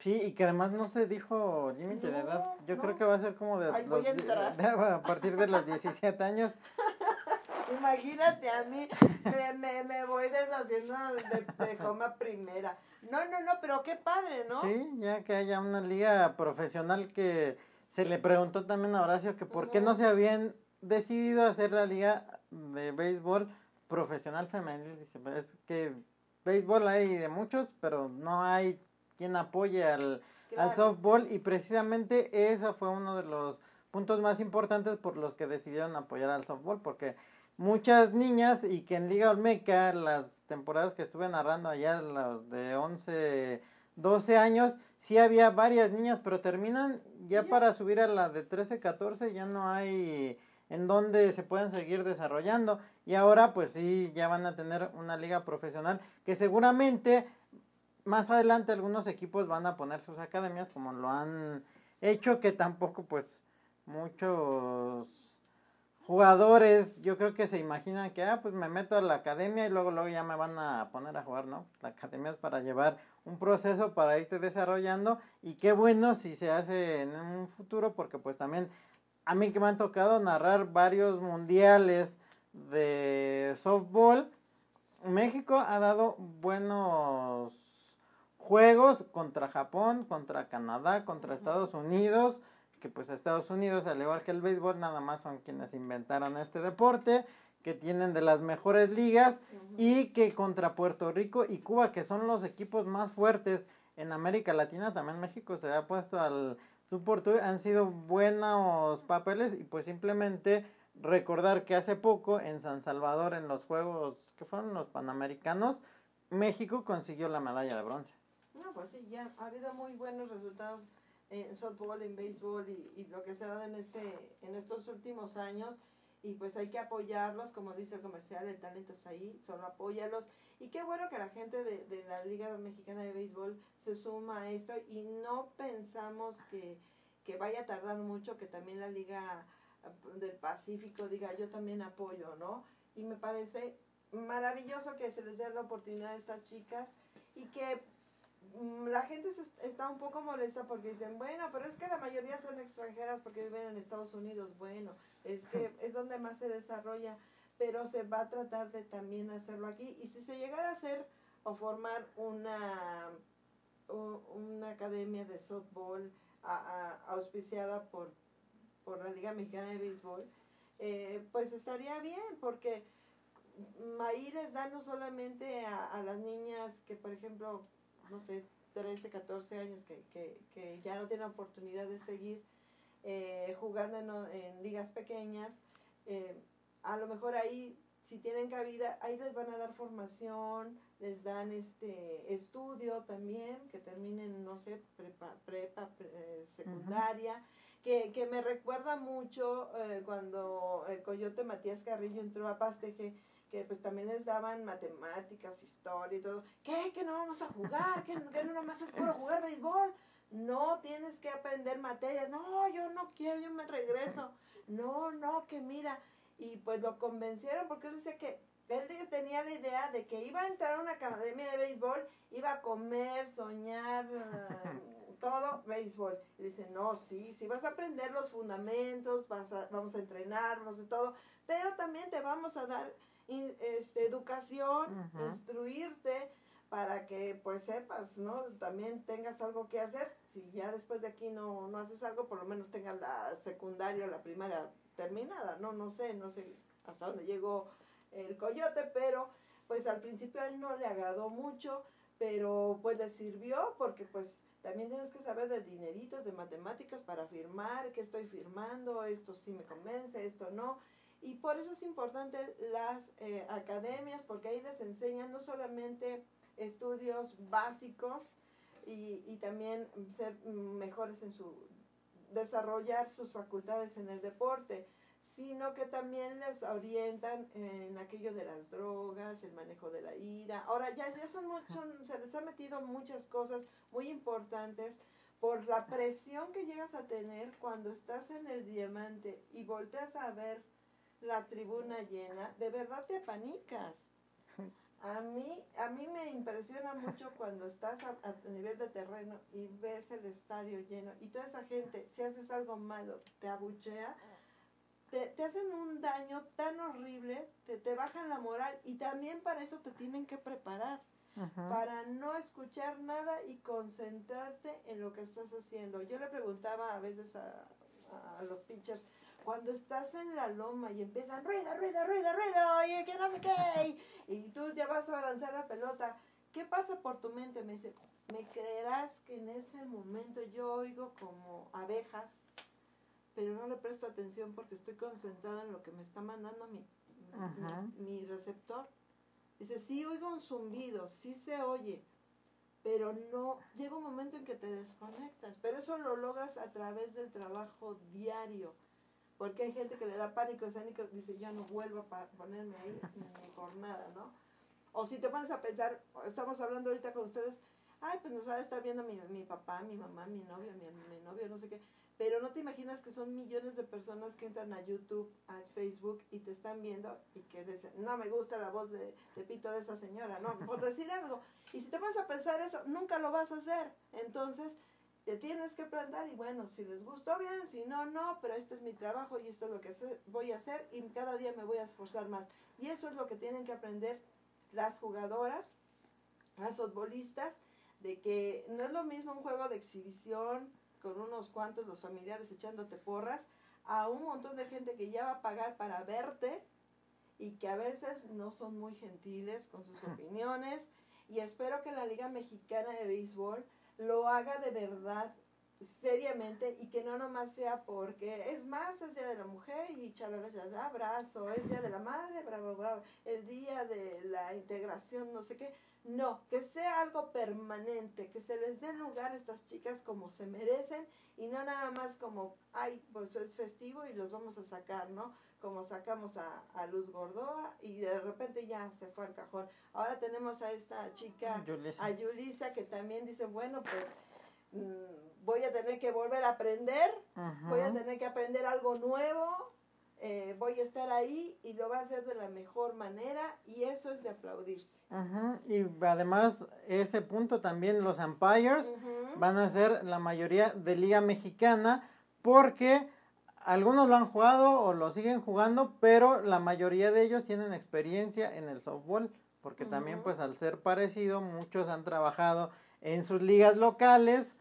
Speaker 1: Sí, y que además no se dijo límite de edad. Yo
Speaker 2: no.
Speaker 1: creo que va a ser como de,
Speaker 2: Ay, voy
Speaker 1: los
Speaker 2: a
Speaker 1: de- a partir de los 17 años.
Speaker 2: Imagínate a mí, me, me, me voy deshaciendo de, de coma primera. No, no, no, pero qué padre, ¿no?
Speaker 1: Sí, ya que haya una liga profesional que se le preguntó también a Horacio que por qué no se habían decidido hacer la liga de béisbol profesional femenil. Dice, "Pues es que béisbol hay de muchos, pero no hay quien apoye al,
Speaker 2: Claro.
Speaker 1: al softball y precisamente ese fue uno de los puntos más importantes por los que decidieron apoyar al softball porque muchas niñas y que en Liga Olmeca las temporadas que estuve narrando allá los de 11 12 años. Sí había varias niñas, pero terminan ya para subir a la de 13, 14, ya no hay en donde se pueden seguir desarrollando. Y ahora pues sí, ya van a tener una liga profesional que seguramente más adelante algunos equipos van a poner sus academias como lo han hecho, que tampoco pues muchos jugadores yo creo que se imaginan que ah pues me meto a la academia y luego luego ya me van a poner a jugar, ¿no? La academia es para llevar un proceso para irte desarrollando y qué bueno si se hace en un futuro porque pues también a mí que me han tocado narrar varios mundiales de softball México ha dado buenos juegos contra Japón, contra Canadá, contra Estados Unidos, que pues Estados Unidos, al igual que el béisbol, nada más son quienes inventaron este deporte, que tienen de las mejores ligas y que contra Puerto Rico y Cuba, que son los equipos más fuertes en América Latina, también México se ha puesto al tú, han sido buenos papeles y pues simplemente recordar que hace poco en San Salvador, en los Juegos que fueron los Panamericanos, México consiguió la medalla de bronce.
Speaker 2: No, pues sí, ya ha habido muy buenos resultados en softball, en béisbol y, y lo que se ha dado en, este, en estos últimos años. Y pues hay que apoyarlos, como dice el comercial, el talento está ahí, solo apóyalos. Y qué bueno que la gente de, de la Liga Mexicana de Béisbol se suma a esto y no pensamos que, que vaya a tardar mucho, que también la Liga del Pacífico diga yo también apoyo, ¿no? Y me parece maravilloso que se les dé la oportunidad a estas chicas y que la gente se est- está un poco molesta porque dicen, bueno, pero es que la mayoría son extranjeras porque viven en Estados Unidos. Bueno, es que es donde más se desarrolla, pero se va a tratar de también hacerlo aquí. Y si se llegara a hacer o formar una, una academia de softball a- a- auspiciada por, por la Liga Mexicana de Béisbol, eh, pues estaría bien porque mm, ahí les dan no solamente a, a las niñas que, por ejemplo, no sé, 13, 14 años que, que, que ya no tienen oportunidad de seguir eh, jugando en, en ligas pequeñas, eh, a lo mejor ahí, si tienen cabida, ahí les van a dar formación, les dan este estudio también, que terminen, no sé, prepa, prepa pre- eh, secundaria, que, que me recuerda mucho eh, cuando el coyote Matías Carrillo entró a Pasteje, que pues también les daban matemáticas, historia y todo. ¿Qué? ¿Que no vamos a jugar? ¿Que, que no nomás es puro jugar béisbol? No, tienes que aprender materias. No, yo no quiero, yo me regreso. No, no, que mira. Y pues lo convencieron porque él decía que él tenía la idea de que iba a entrar a una academia de béisbol, iba a comer, soñar, todo béisbol. Y dice, no, sí, sí, vas a aprender los fundamentos, vas a, vamos a entrenar, vamos a todo, pero también te vamos a dar in- este, educación, instruirte para que pues sepas, ¿no? También tengas algo que hacer. Si ya después de aquí no, no haces algo, por lo menos tengas la secundaria o la primaria terminada, ¿no? No sé, no sé hasta dónde llegó el coyote, pero pues al principio a él no le agradó mucho, pero pues le sirvió porque pues también tienes que saber de dineritos, de matemáticas para firmar, qué estoy firmando, esto sí me convence, esto no. Y por eso es importante las eh, academias, porque ahí les enseñan no solamente estudios básicos y, y también ser mejores en su desarrollar sus facultades en el deporte, sino que también les orientan en aquello de las drogas, el manejo de la ira. Ahora ya, ya son muchos, se les ha metido muchas cosas muy importantes por la presión que llegas a tener cuando estás en el diamante y volteas a ver la tribuna llena, de verdad te apanicas. A mí, a mí me impresiona mucho cuando estás a, a nivel de terreno y ves el estadio lleno y toda esa gente, si haces algo malo, te abuchea, te, te hacen un daño tan horrible, te, te bajan la moral y también para eso te tienen que preparar, para no escuchar nada y concentrarte en lo que estás haciendo. Yo le preguntaba a veces a, a los pitchers, cuando estás en la loma y empiezan ruido, ruido, ruido, ruido, y que no sé qué, y, tú ya vas a lanzar la pelota, ¿qué pasa por tu mente? Me dice, ¿me creerás que en ese momento yo oigo como abejas, pero no le presto atención porque estoy concentrada en lo que me está mandando mi, mi- mi receptor? Dice, sí oigo un zumbido, sí se oye, pero no, llega un momento en que te desconectas, pero eso lo logras a través del trabajo diario, porque hay gente que le da pánico escénico, dice, ya no vuelvo a ponerme ahí ni por nada, ¿no? O si te pones a pensar, estamos hablando ahorita con ustedes, ay, pues nos va a estar viendo mi, mi papá, mi mamá, mi novio, mi, mi novio, no sé qué, pero no te imaginas que son millones de personas que entran a YouTube, a Facebook y te están viendo y que dicen, no me gusta la voz de, de pito de esa señora, no, por decir algo. Y si te vas a pensar eso, nunca lo vas a hacer. Entonces, te tienes que plantar y bueno, si les gustó bien, si no, no, pero este es mi trabajo y esto es lo que voy a hacer y cada día me voy a esforzar más. Y eso es lo que tienen que aprender las jugadoras, las futbolistas, de que no es lo mismo un juego de exhibición, con unos cuantos los familiares echándote porras, a un montón de gente que ya va a pagar para verte y que a veces no son muy gentiles con sus opiniones. Y espero que la Liga Mexicana de Béisbol lo haga de verdad, seriamente, y que no nomás sea porque es marzo, es Día de la Mujer y chalala, abrazo, es Día de la Madre, bravo, bravo, el Día de la Integración, no sé qué no, que sea algo permanente, que se les dé lugar a estas chicas como se merecen y no nada más como, ay, pues es festivo y los vamos a sacar, ¿no? Como sacamos a, Luz Gordoa y de repente ya se fue al cajón. Ahora tenemos a esta chica, a Yulisa, que también dice, bueno, pues mm, voy a tener que volver a aprender, voy a tener que aprender algo nuevo, eh, voy a estar ahí y lo va a hacer de la mejor manera y eso es de aplaudirse.
Speaker 1: Y además ese punto también los umpires van a ser la mayoría de liga mexicana porque algunos lo han jugado o lo siguen jugando, pero la mayoría de ellos tienen experiencia en el softball porque también pues al ser parecido muchos han trabajado en sus ligas locales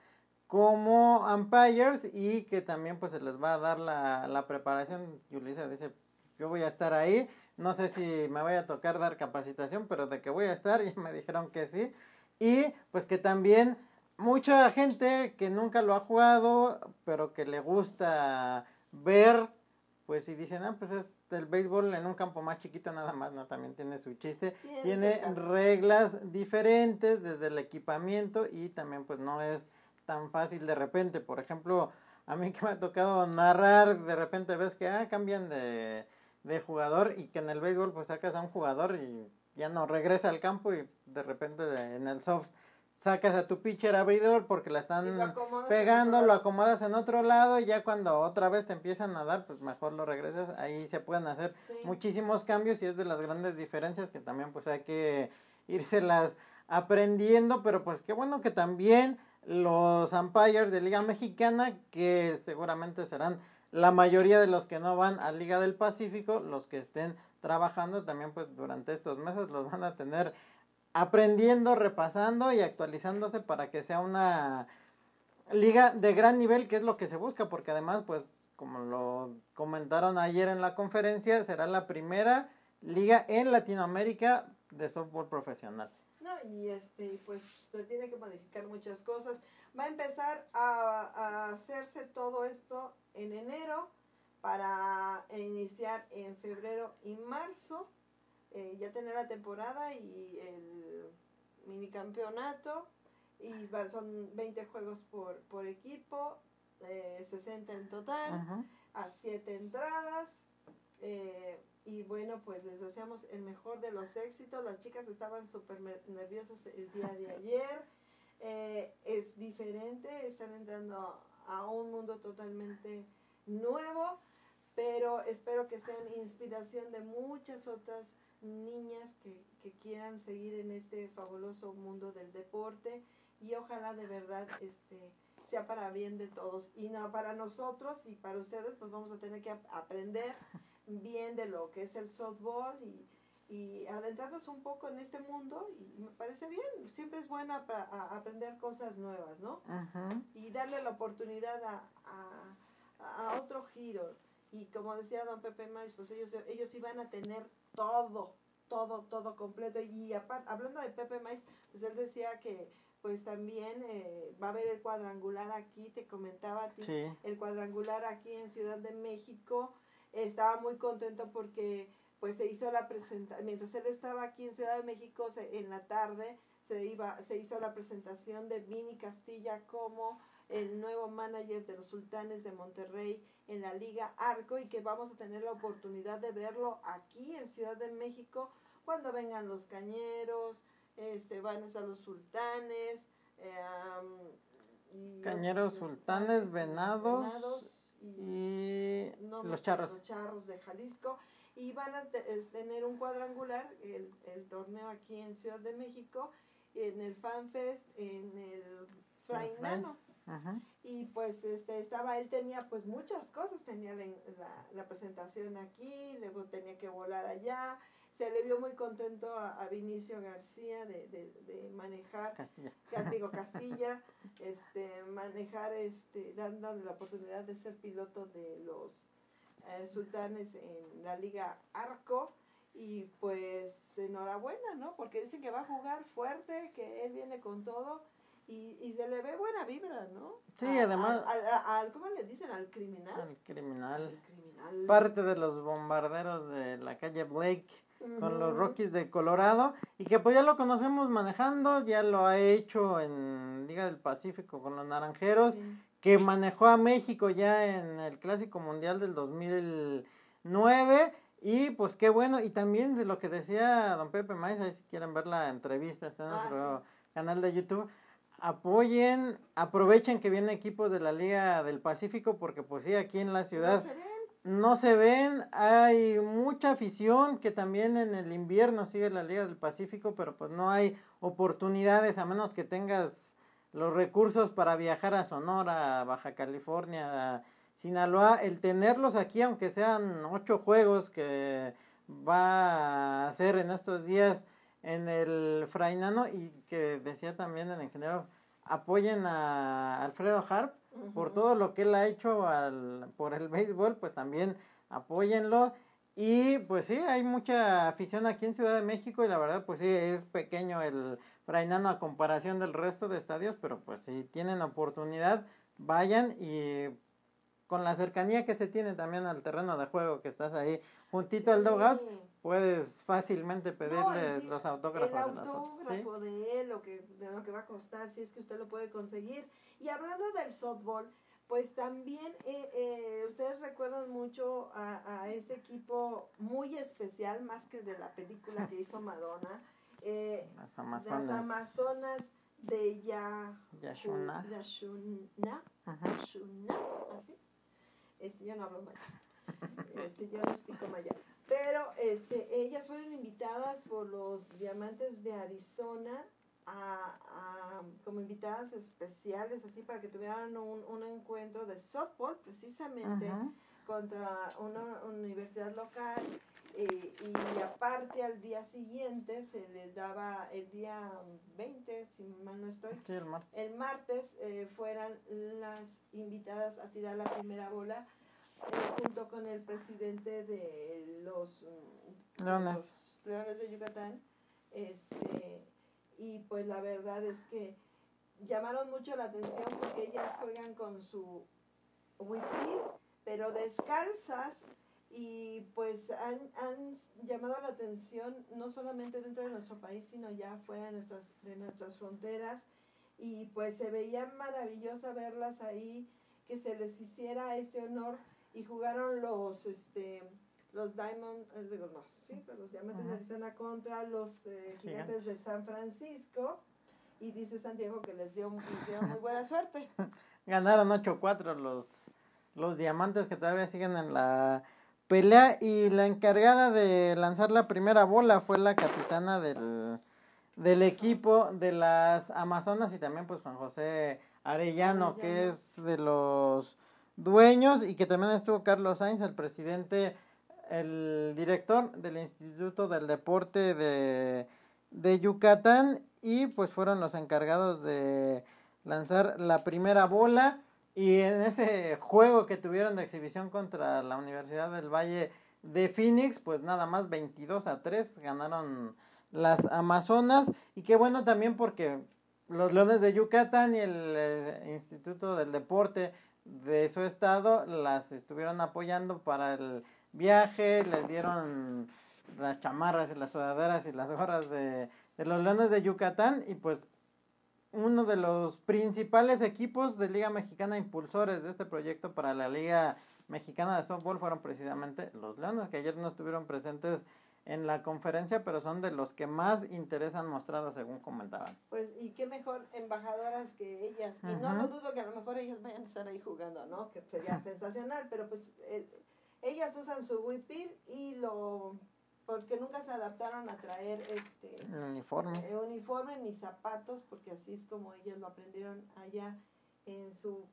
Speaker 1: como umpires y que también pues se les va a dar la, la preparación. Yulisa dice, yo voy a estar ahí, no sé si me voy a tocar dar capacitación, pero de que voy a estar, ya me dijeron que sí. Y pues que también mucha gente que nunca lo ha jugado, pero que le gusta ver, pues si dicen, ah, pues es el béisbol en un campo más chiquito nada más, no, también tiene su chiste, tiene reglas diferentes desde el equipamiento y también pues no es tan fácil de repente. Por ejemplo, a mí que me ha tocado narrar, de repente ves que ah, cambian de, de jugador y que en el béisbol pues sacas a un jugador y ya no regresa al campo y de repente en el soft sacas a tu pitcher abridor porque la están pegando, lo acomodas en otro lado y ya cuando otra vez te empiezan a dar, pues mejor lo regresas. Ahí se pueden hacer muchísimos cambios y es de las grandes diferencias que también pues hay que írselas aprendiendo, pero pues qué bueno que también los umpires de Liga Mexicana, que seguramente serán la mayoría de los que no van a Liga del Pacífico, los que estén trabajando también pues durante estos meses los van a tener aprendiendo, repasando y actualizándose para que sea una liga de gran nivel, que es lo que se busca, porque además pues como lo comentaron ayer en la conferencia, será la primera liga en Latinoamérica de softball profesional
Speaker 2: y este pues se tiene que modificar muchas cosas. Va a empezar a, hacerse todo esto en enero para iniciar en febrero y marzo, eh, ya tener la temporada y el minicampeonato y son 20 juegos por, por equipo, 60 eh, en total, a 7 entradas. Eh, bueno, pues les deseamos el mejor de los éxitos. Las chicas estaban súper nerviosas el día de ayer. Eh, es diferente, están entrando a un mundo totalmente nuevo, pero espero que sean inspiración de muchas otras niñas que, que quieran seguir en este fabuloso mundo del deporte y ojalá de verdad este sea para bien de todos y no para nosotros y para ustedes pues vamos a tener que aprender bien de lo que es el softball y, y adentrarnos un poco en este mundo y me parece bien, siempre es bueno para aprender cosas nuevas, ¿no? Y darle la oportunidad a, a, otro giro. Y como decía don Pepe Mais, pues ellos, ellos iban a tener todo, todo, todo completo. Y hablando de Pepe Mais, pues él decía que pues también eh, va a haber el cuadrangular aquí, te comentaba a ti, el cuadrangular aquí en Ciudad de México estaba muy contento porque pues se hizo la presentación, mientras él estaba aquí en Ciudad de México en la tarde, se, iba, se hizo la presentación de Vini Castilla como el nuevo manager de los Sultanes de Monterrey en la Liga Arco y que vamos a tener la oportunidad de verlo aquí en Ciudad de México cuando vengan los cañeros, este, van a estar los sultanes, eh,
Speaker 1: y Cañeros, sultanes, venados, y, los charros.
Speaker 2: Los charros de Jalisco. Y van a tener un cuadrangular, el, el torneo aquí en Ciudad de México, en el FanFest, en el Frainano. Y pues este estaba, él tenía pues muchas cosas, tenía la, la, presentación aquí, luego tenía que volar allá, se le vio muy contento a, Vinicio García de, de, manejar
Speaker 1: Castilla.
Speaker 2: digo Castilla, este manejar este dándole la oportunidad de ser piloto de los eh, sultanes en la liga Arco y pues enhorabuena, ¿no? Porque dicen que va a jugar fuerte, que él viene con todo y, y se le ve buena vibra, ¿no?
Speaker 1: Sí, además.
Speaker 2: Al, ¿Cómo le dicen? Al criminal.
Speaker 1: Al criminal. criminal. Parte de los bombarderos de la calle Blake con los Rockies de Colorado y que pues ya lo conocemos manejando, ya lo ha hecho en Liga del Pacífico con los Naranjeros, que manejó a México ya en el Clásico Mundial del 2009 y pues qué bueno, y también de lo que decía don Pepe Maiz, ahí si quieren ver la entrevista, está en ah, nuestro canal de YouTube, apoyen, aprovechen que viene equipos de la Liga del Pacífico porque pues sí, aquí en la ciudad no se ven, hay mucha afición que también en el invierno sigue la Liga del Pacífico, pero pues no hay oportunidades a menos que tengas los recursos para viajar a Sonora, Baja California, a Sinaloa, el tenerlos aquí, aunque sean ocho juegos que va a hacer en estos días en el Frainano y que decía también el ingeniero, apoyen a Alfredo Harp, por todo lo que él ha hecho al, por el béisbol, pues también apóyenlo. Y pues sí, hay mucha afición aquí en Ciudad de México y la verdad pues sí, es pequeño el Frainano a comparación del resto de estadios, pero pues si tienen oportunidad, vayan y con la cercanía que se tiene también al terreno de juego que estás ahí juntito al dugout, puedes fácilmente pedirle los autógrafos.
Speaker 2: El autógrafo de, él, lo que, de lo que va a costar, si es que usted lo puede conseguir. Y hablando del softball, pues también eh, eh, ustedes recuerdan mucho a, a, ese equipo muy especial, más que de la película que hizo Madonna. Eh,
Speaker 1: las Amazonas.
Speaker 2: Las Amazonas de ya,
Speaker 1: Yashuna.
Speaker 2: Yashuna. Yashuna, así. Este, yo no hablo mal. Este, yo no explico maya. Pero este, ellas fueron invitadas por los diamantes de Arizona a, como invitadas especiales, así para que tuvieran un, un encuentro de softball precisamente contra una universidad local. Eh, y aparte al día siguiente se les daba el día 20, si mal no estoy,
Speaker 1: el martes,
Speaker 2: el martes eh, fueran las invitadas a tirar la primera bola junto con el presidente de los,
Speaker 1: Leones.
Speaker 2: Leones de Yucatán. Este, y pues la verdad es que llamaron mucho la atención porque ellas juegan con su wiki, pero descalzas y pues han, han, llamado la atención no solamente dentro de nuestro país, sino ya fuera de nuestras, de nuestras fronteras y pues se veía maravillosa verlas ahí, que se les hiciera este honor y jugaron los este los Diamond, eh, digo, no, sí, pues los Diamantes de Arizona contra los eh, gigantes de San Francisco. Y dice Santiago que les dio, muy buena suerte.
Speaker 1: Ganaron 8-4 los, los Diamantes que todavía siguen en la pelea. Y la encargada de lanzar la primera bola fue la capitana del, del equipo de las Amazonas y también pues Juan José Arellano, que es de los dueños y que también estuvo Carlos Sainz, el presidente el director del Instituto del Deporte de, de Yucatán. Y pues fueron los encargados de lanzar la primera bola. Y en ese juego que tuvieron de exhibición contra la Universidad del Valle de Phoenix, pues nada más 22 a 3 ganaron las Amazonas. Y qué bueno también porque los Leones de Yucatán y el eh, Instituto del Deporte de su estado las estuvieron apoyando para el viaje, les dieron las chamarras y las sudaderas y las gorras de, de los Leones de Yucatán y pues uno de los principales equipos de Liga Mexicana impulsores de este proyecto para la Liga Mexicana de Softball fueron precisamente los Leones, que ayer no estuvieron presentes en la conferencia, pero son de los que más interés han mostrado, según comentaban.
Speaker 2: Pues, y qué mejor embajadoras que ellas. Y no lo dudo que a lo mejor ellas vayan a estar ahí jugando, ¿no? Que sería sensacional, pero pues ellas usan su whipil y lo porque nunca se adaptaron a traer este
Speaker 1: uniforme.
Speaker 2: Eh, uniforme ni zapatos, porque así es como ellas lo aprendieron allá en su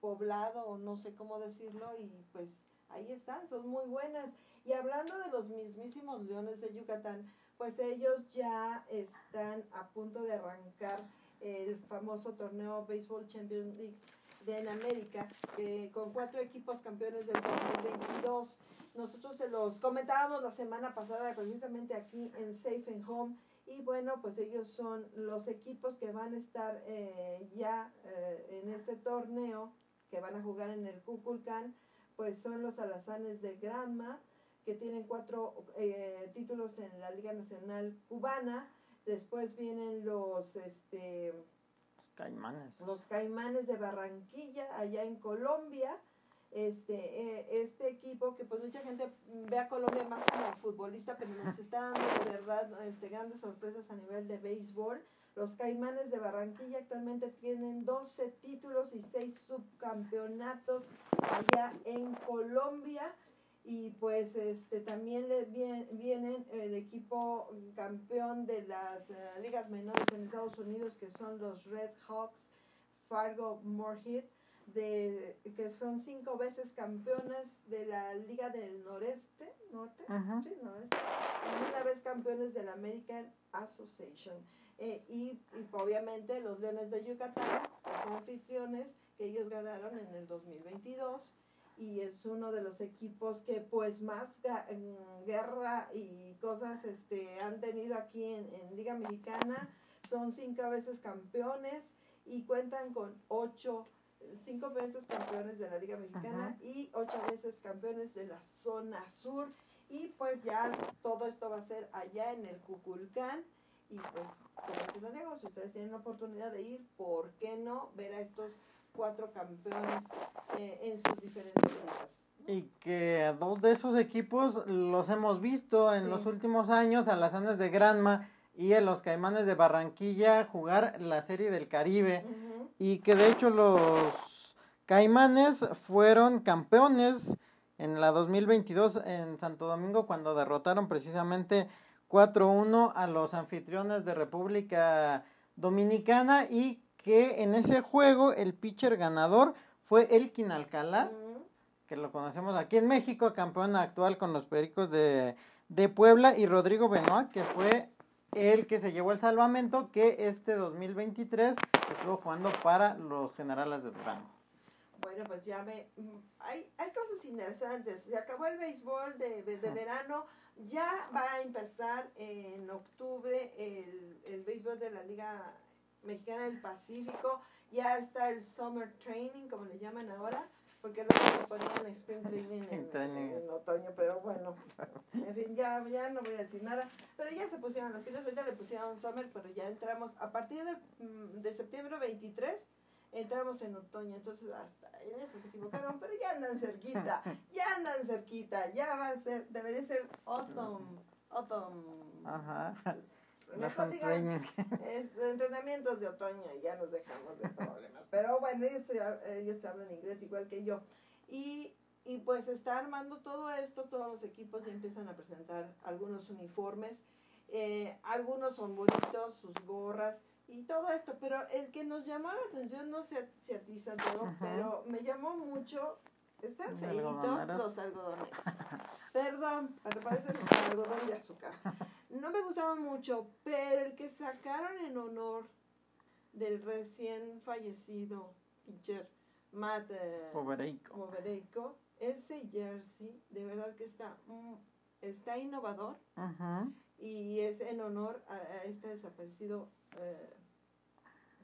Speaker 2: poblado o no sé cómo decirlo y pues ahí están, son muy buenas. Y hablando de los mismísimos Leones de Yucatán, pues ellos ya están a punto de arrancar el famoso torneo Baseball Champions League de en América, con cuatro equipos campeones del 2022. Nosotros se los comentábamos la semana pasada precisamente aquí en Safe and Home y bueno, pues ellos son los equipos que van a estar eh, ya eh, en este torneo, que van a jugar en el Cuculcán, pues son los alazanes de Granma, que tienen cuatro eh, títulos en la Liga Nacional Cubana. Después vienen los, este,
Speaker 1: Caimanes.
Speaker 2: Los Caimanes de Barranquilla, allá en Colombia. Este, eh, este equipo que pues mucha gente ve a Colombia más como futbolista, pero nos está dando de verdad este, grandes sorpresas a nivel de béisbol. Los Caimanes de Barranquilla actualmente tienen 12 títulos y 6 subcampeonatos allá en Colombia. Y pues este también le vienen el equipo campeón de las eh, ligas menores en Estados Unidos que son los Red Hawks Fargo Moorhead de que son cinco veces campeones de la liga del noreste norte sí, noreste y una vez campeones de la American Association eh, y, y, obviamente los Leones de Yucatán los anfitriones que ellos ganaron en el 2022 y es uno de los equipos que pues más guerra y cosas este, han tenido aquí en, Liga Mexicana. Son cinco veces campeones y cuentan con ocho, cinco veces campeones de la Liga Mexicana y ocho veces campeones de la zona sur. Y pues ya todo esto va a ser allá en el Cuculcán. Y pues, dice Santiago, si ustedes tienen la oportunidad de ir, ¿por qué no ver a estos cuatro campeones eh, en sus diferentes ligas.
Speaker 1: Y que dos de esos equipos los hemos visto en los últimos años, a las Anes de Granma y a los Caimanes de Barranquilla jugar la Serie del Caribe. Y que de hecho los Caimanes fueron campeones en la 2022 en Santo Domingo cuando derrotaron precisamente 4-1 a los anfitriones de República Dominicana y que en ese juego el pitcher ganador fue Elkin Alcalá, que lo conocemos aquí en México, campeón actual con los Pericos de, Puebla, y Rodrigo Benoit, que fue el que se llevó el salvamento, que este 2023 estuvo jugando para los Generales de Durango.
Speaker 2: Bueno, pues ya me... Mm, hay, hay cosas interesantes. Se acabó el béisbol de, de, verano. Ya va a empezar en octubre el, el béisbol de la Liga Mexicana del Pacífico, ya está el Summer Training, como le llaman ahora, porque luego se ponían Spring Training en, otoño, pero bueno, en fin, ya, ya no voy a decir nada, pero ya se pusieron las pilas, ya le pusieron Summer, pero ya entramos, a partir de, mm, de septiembre 23, entramos en otoño, entonces hasta en eso se equivocaron, pero ya andan cerquita, ya andan cerquita, ya va a ser, debería ser autumn, autumn.
Speaker 1: Ajá.
Speaker 2: Pues, Mejor es, entrenamientos de otoño y ya nos dejamos de problemas. Pero bueno, ellos, ellos hablan inglés igual que yo. Y, y pues está armando todo esto, todos los equipos empiezan a presentar algunos uniformes. Eh, algunos son bonitos, sus gorras y todo esto, pero el que nos llamó la atención, no sé si a ti, Santiago, pero me llamó mucho, están feitos los algodones. Perdón, pero parecen algodón de azúcar. No me gustaban mucho, pero el que sacaron en honor del recién fallecido pitcher Matt eh, ese jersey de verdad que está, mm, está innovador y es en honor a, este desaparecido eh,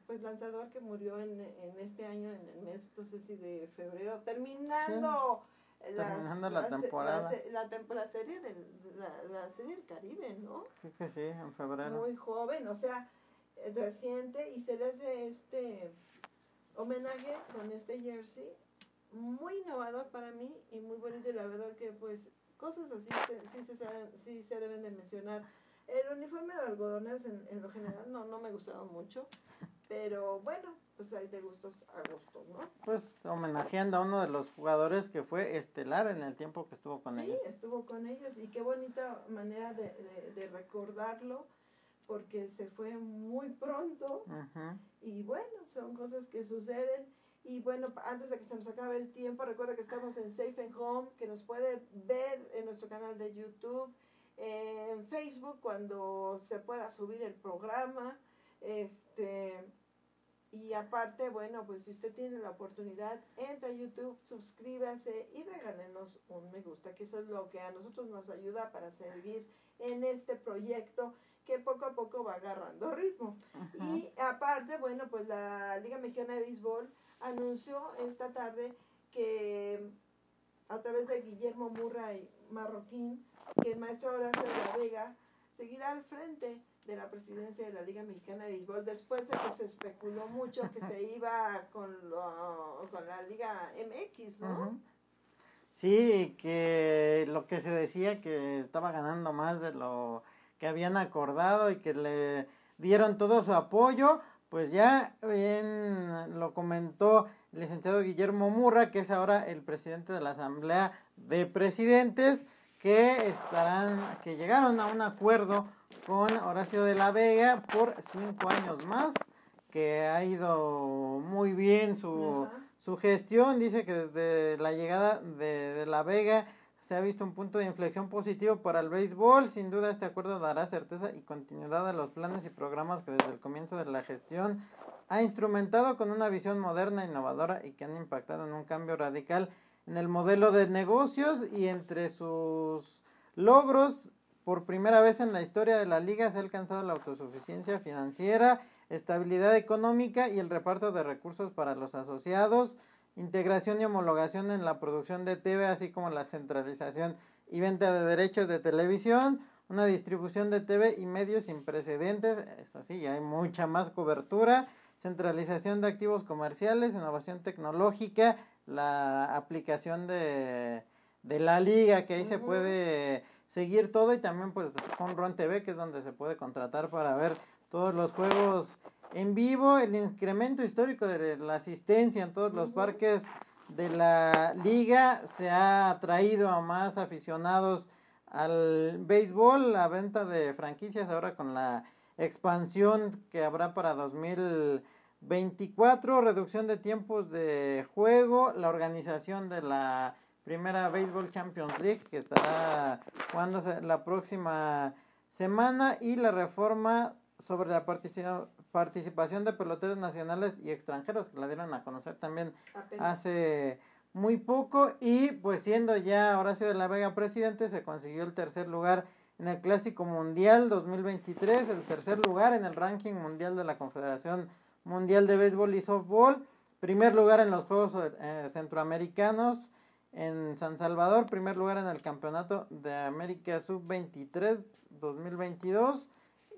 Speaker 2: pues lanzador que murió en, en, este año, en el mes, no sé si de febrero, terminando
Speaker 1: Terminando la
Speaker 2: se-
Speaker 1: temporada.
Speaker 2: La, tem- la serie del, la, la serie del Caribe, ¿no?
Speaker 1: Creo que sí, en febrero.
Speaker 2: Muy joven, o sea, eh, reciente, y se le hace este homenaje con este jersey, muy innovador para mí y muy bonito, y la verdad que pues cosas así sí, se, sí se deben de mencionar. El uniforme de algodoneros en, en lo general no, no me gustaron mucho, pero bueno, pues hay de gustos a gustos, ¿no?
Speaker 1: Pues homenajeando a uno de los jugadores que fue estelar en el tiempo que estuvo con
Speaker 2: sí,
Speaker 1: ellos.
Speaker 2: estuvo con ellos y qué bonita manera de, de- de recordarlo porque se fue muy pronto y bueno, son cosas que suceden. Y bueno, antes de que se nos acabe el tiempo, recuerda que estamos en Safe and Home, que nos puede ver en nuestro canal de YouTube, en Facebook cuando se pueda subir el programa. Este, y aparte, bueno, pues si usted tiene la oportunidad, entra a YouTube, suscríbase y regálenos un me gusta, que eso es lo que a nosotros nos ayuda para seguir en este proyecto que poco a poco va agarrando ritmo. Y aparte, bueno, pues la Liga Mexicana de Béisbol anunció esta tarde que a través de Guillermo Murray Marroquín, que el maestro Horacio de la Vega seguirá al frente de la presidencia de la Liga Mexicana de Béisbol después de que se especuló mucho que se iba con, lo- con la Liga MX, ¿no?
Speaker 1: Sí, que lo que se decía que estaba ganando más de lo que habían acordado y que le dieron todo su apoyo, pues ya bien lo comentó el licenciado Guillermo Murra, que es ahora el presidente de la Asamblea de Presidentes, que estarán, que llegaron a un acuerdo con Horacio de la Vega por cinco años más, que ha ido muy bien su su gestión dice que desde la llegada de, de La Vega se ha visto un punto de inflexión positivo para el béisbol. Sin duda este acuerdo dará certeza y continuidad a los planes y programas que desde el comienzo de la gestión ha instrumentado con una visión moderna, innovadora y que han impactado en un cambio radical en el modelo de negocios y entre sus logros por primera vez en la historia de la liga se ha alcanzado la autosuficiencia financiera, estabilidad económica y el reparto de recursos para los asociados, integración y homologación en la producción de TV, así como la centralización y venta de derechos de televisión, una distribución de TV y medios sin precedentes, eso sí, ya hay mucha más cobertura, centralización de activos comerciales, innovación tecnológica, la aplicación de, de la liga, que ahí se puede seguir todo y también pues con Ron TV, que es donde se puede contratar para ver todos los juegos en vivo, el incremento histórico de la asistencia en todos los parques de la liga se ha traído a más aficionados al béisbol, la venta de franquicias ahora con la expansión que habrá para 2024, reducción de tiempos de juego, la organización de la primera Baseball Champions League que estará jugándose la próxima semana y la reforma sobre la partici- participación de peloteros nacionales y extranjeros que la dieron a conocer también hace muy poco. Y pues siendo ya Horacio de la Vega presidente se consiguió el tercer lugar en el Clásico Mundial 2023, el tercer lugar en el ranking mundial de la Confederación Mundial de Béisbol y Softball, primer lugar en los Juegos eh, Centroamericanos en San Salvador, primer lugar en el Campeonato de América Sub-23 2022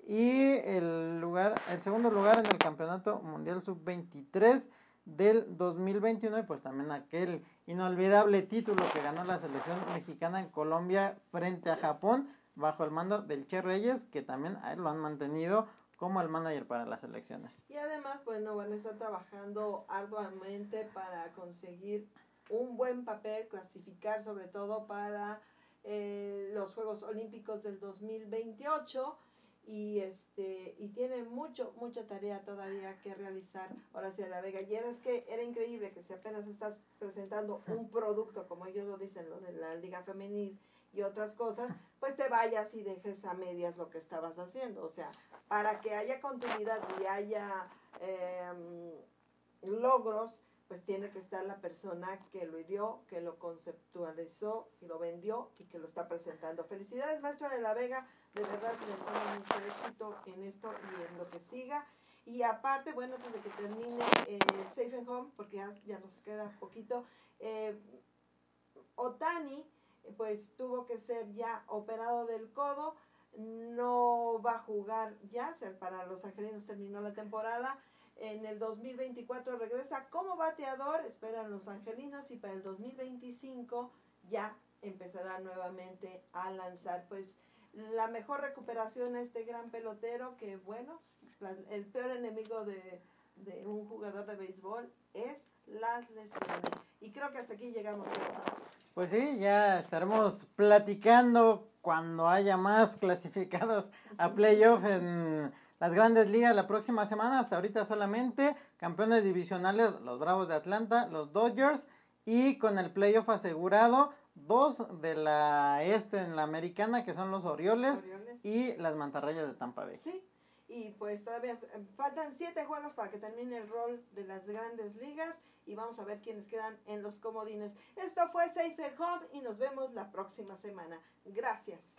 Speaker 1: y el lugar el segundo lugar en el Campeonato Mundial Sub-23 del 2021 y pues también aquel inolvidable título que ganó la selección mexicana en Colombia frente a Japón bajo el mando del Che Reyes que también a él lo han mantenido como el manager para las elecciones.
Speaker 2: Y además, bueno, van a estar trabajando arduamente para conseguir un buen papel, clasificar sobre todo para eh, los Juegos Olímpicos del 2028 y este y tiene mucho mucha tarea todavía que realizar Horacio de la Vega y es que era increíble que si apenas estás presentando un producto como ellos lo dicen lo de la liga femenil y otras cosas pues te vayas y dejes a medias lo que estabas haciendo o sea para que haya continuidad y haya em, logros pues tiene que estar la persona que lo ideó, que lo conceptualizó y lo vendió y que lo está presentando. Felicidades, maestro de la Vega, de verdad le deseo mucho éxito en esto y en lo que siga. Y aparte, bueno, antes de que termine eh, Safe and Home, porque ya, ya nos queda poquito, eh, Otani, pues tuvo que ser ya operado del codo, no va a jugar ya, para los angelinos terminó la temporada. En el 2024 regresa como bateador, esperan los angelinos, y para el 2025 ya empezará nuevamente a lanzar. Pues la mejor recuperación a este gran pelotero que, bueno, el peor enemigo de, un jugador de béisbol es las lesiones. Y creo que hasta aquí llegamos.
Speaker 1: Pues sí, ya estaremos platicando cuando haya más clasificados a playoff en las grandes ligas la próxima semana. Hasta ahorita solamente campeones divisionales, los Bravos de Atlanta, los Dodgers y con el playoff asegurado, dos de la este en la americana que son los Orioles, Orioles. y las Mantarrayas de Tampa Bay.
Speaker 2: Sí, y pues todavía faltan siete juegos para que termine el rol de las grandes ligas y vamos a ver quiénes quedan en los comodines. Esto fue Safe Home y nos vemos la próxima semana. Gracias.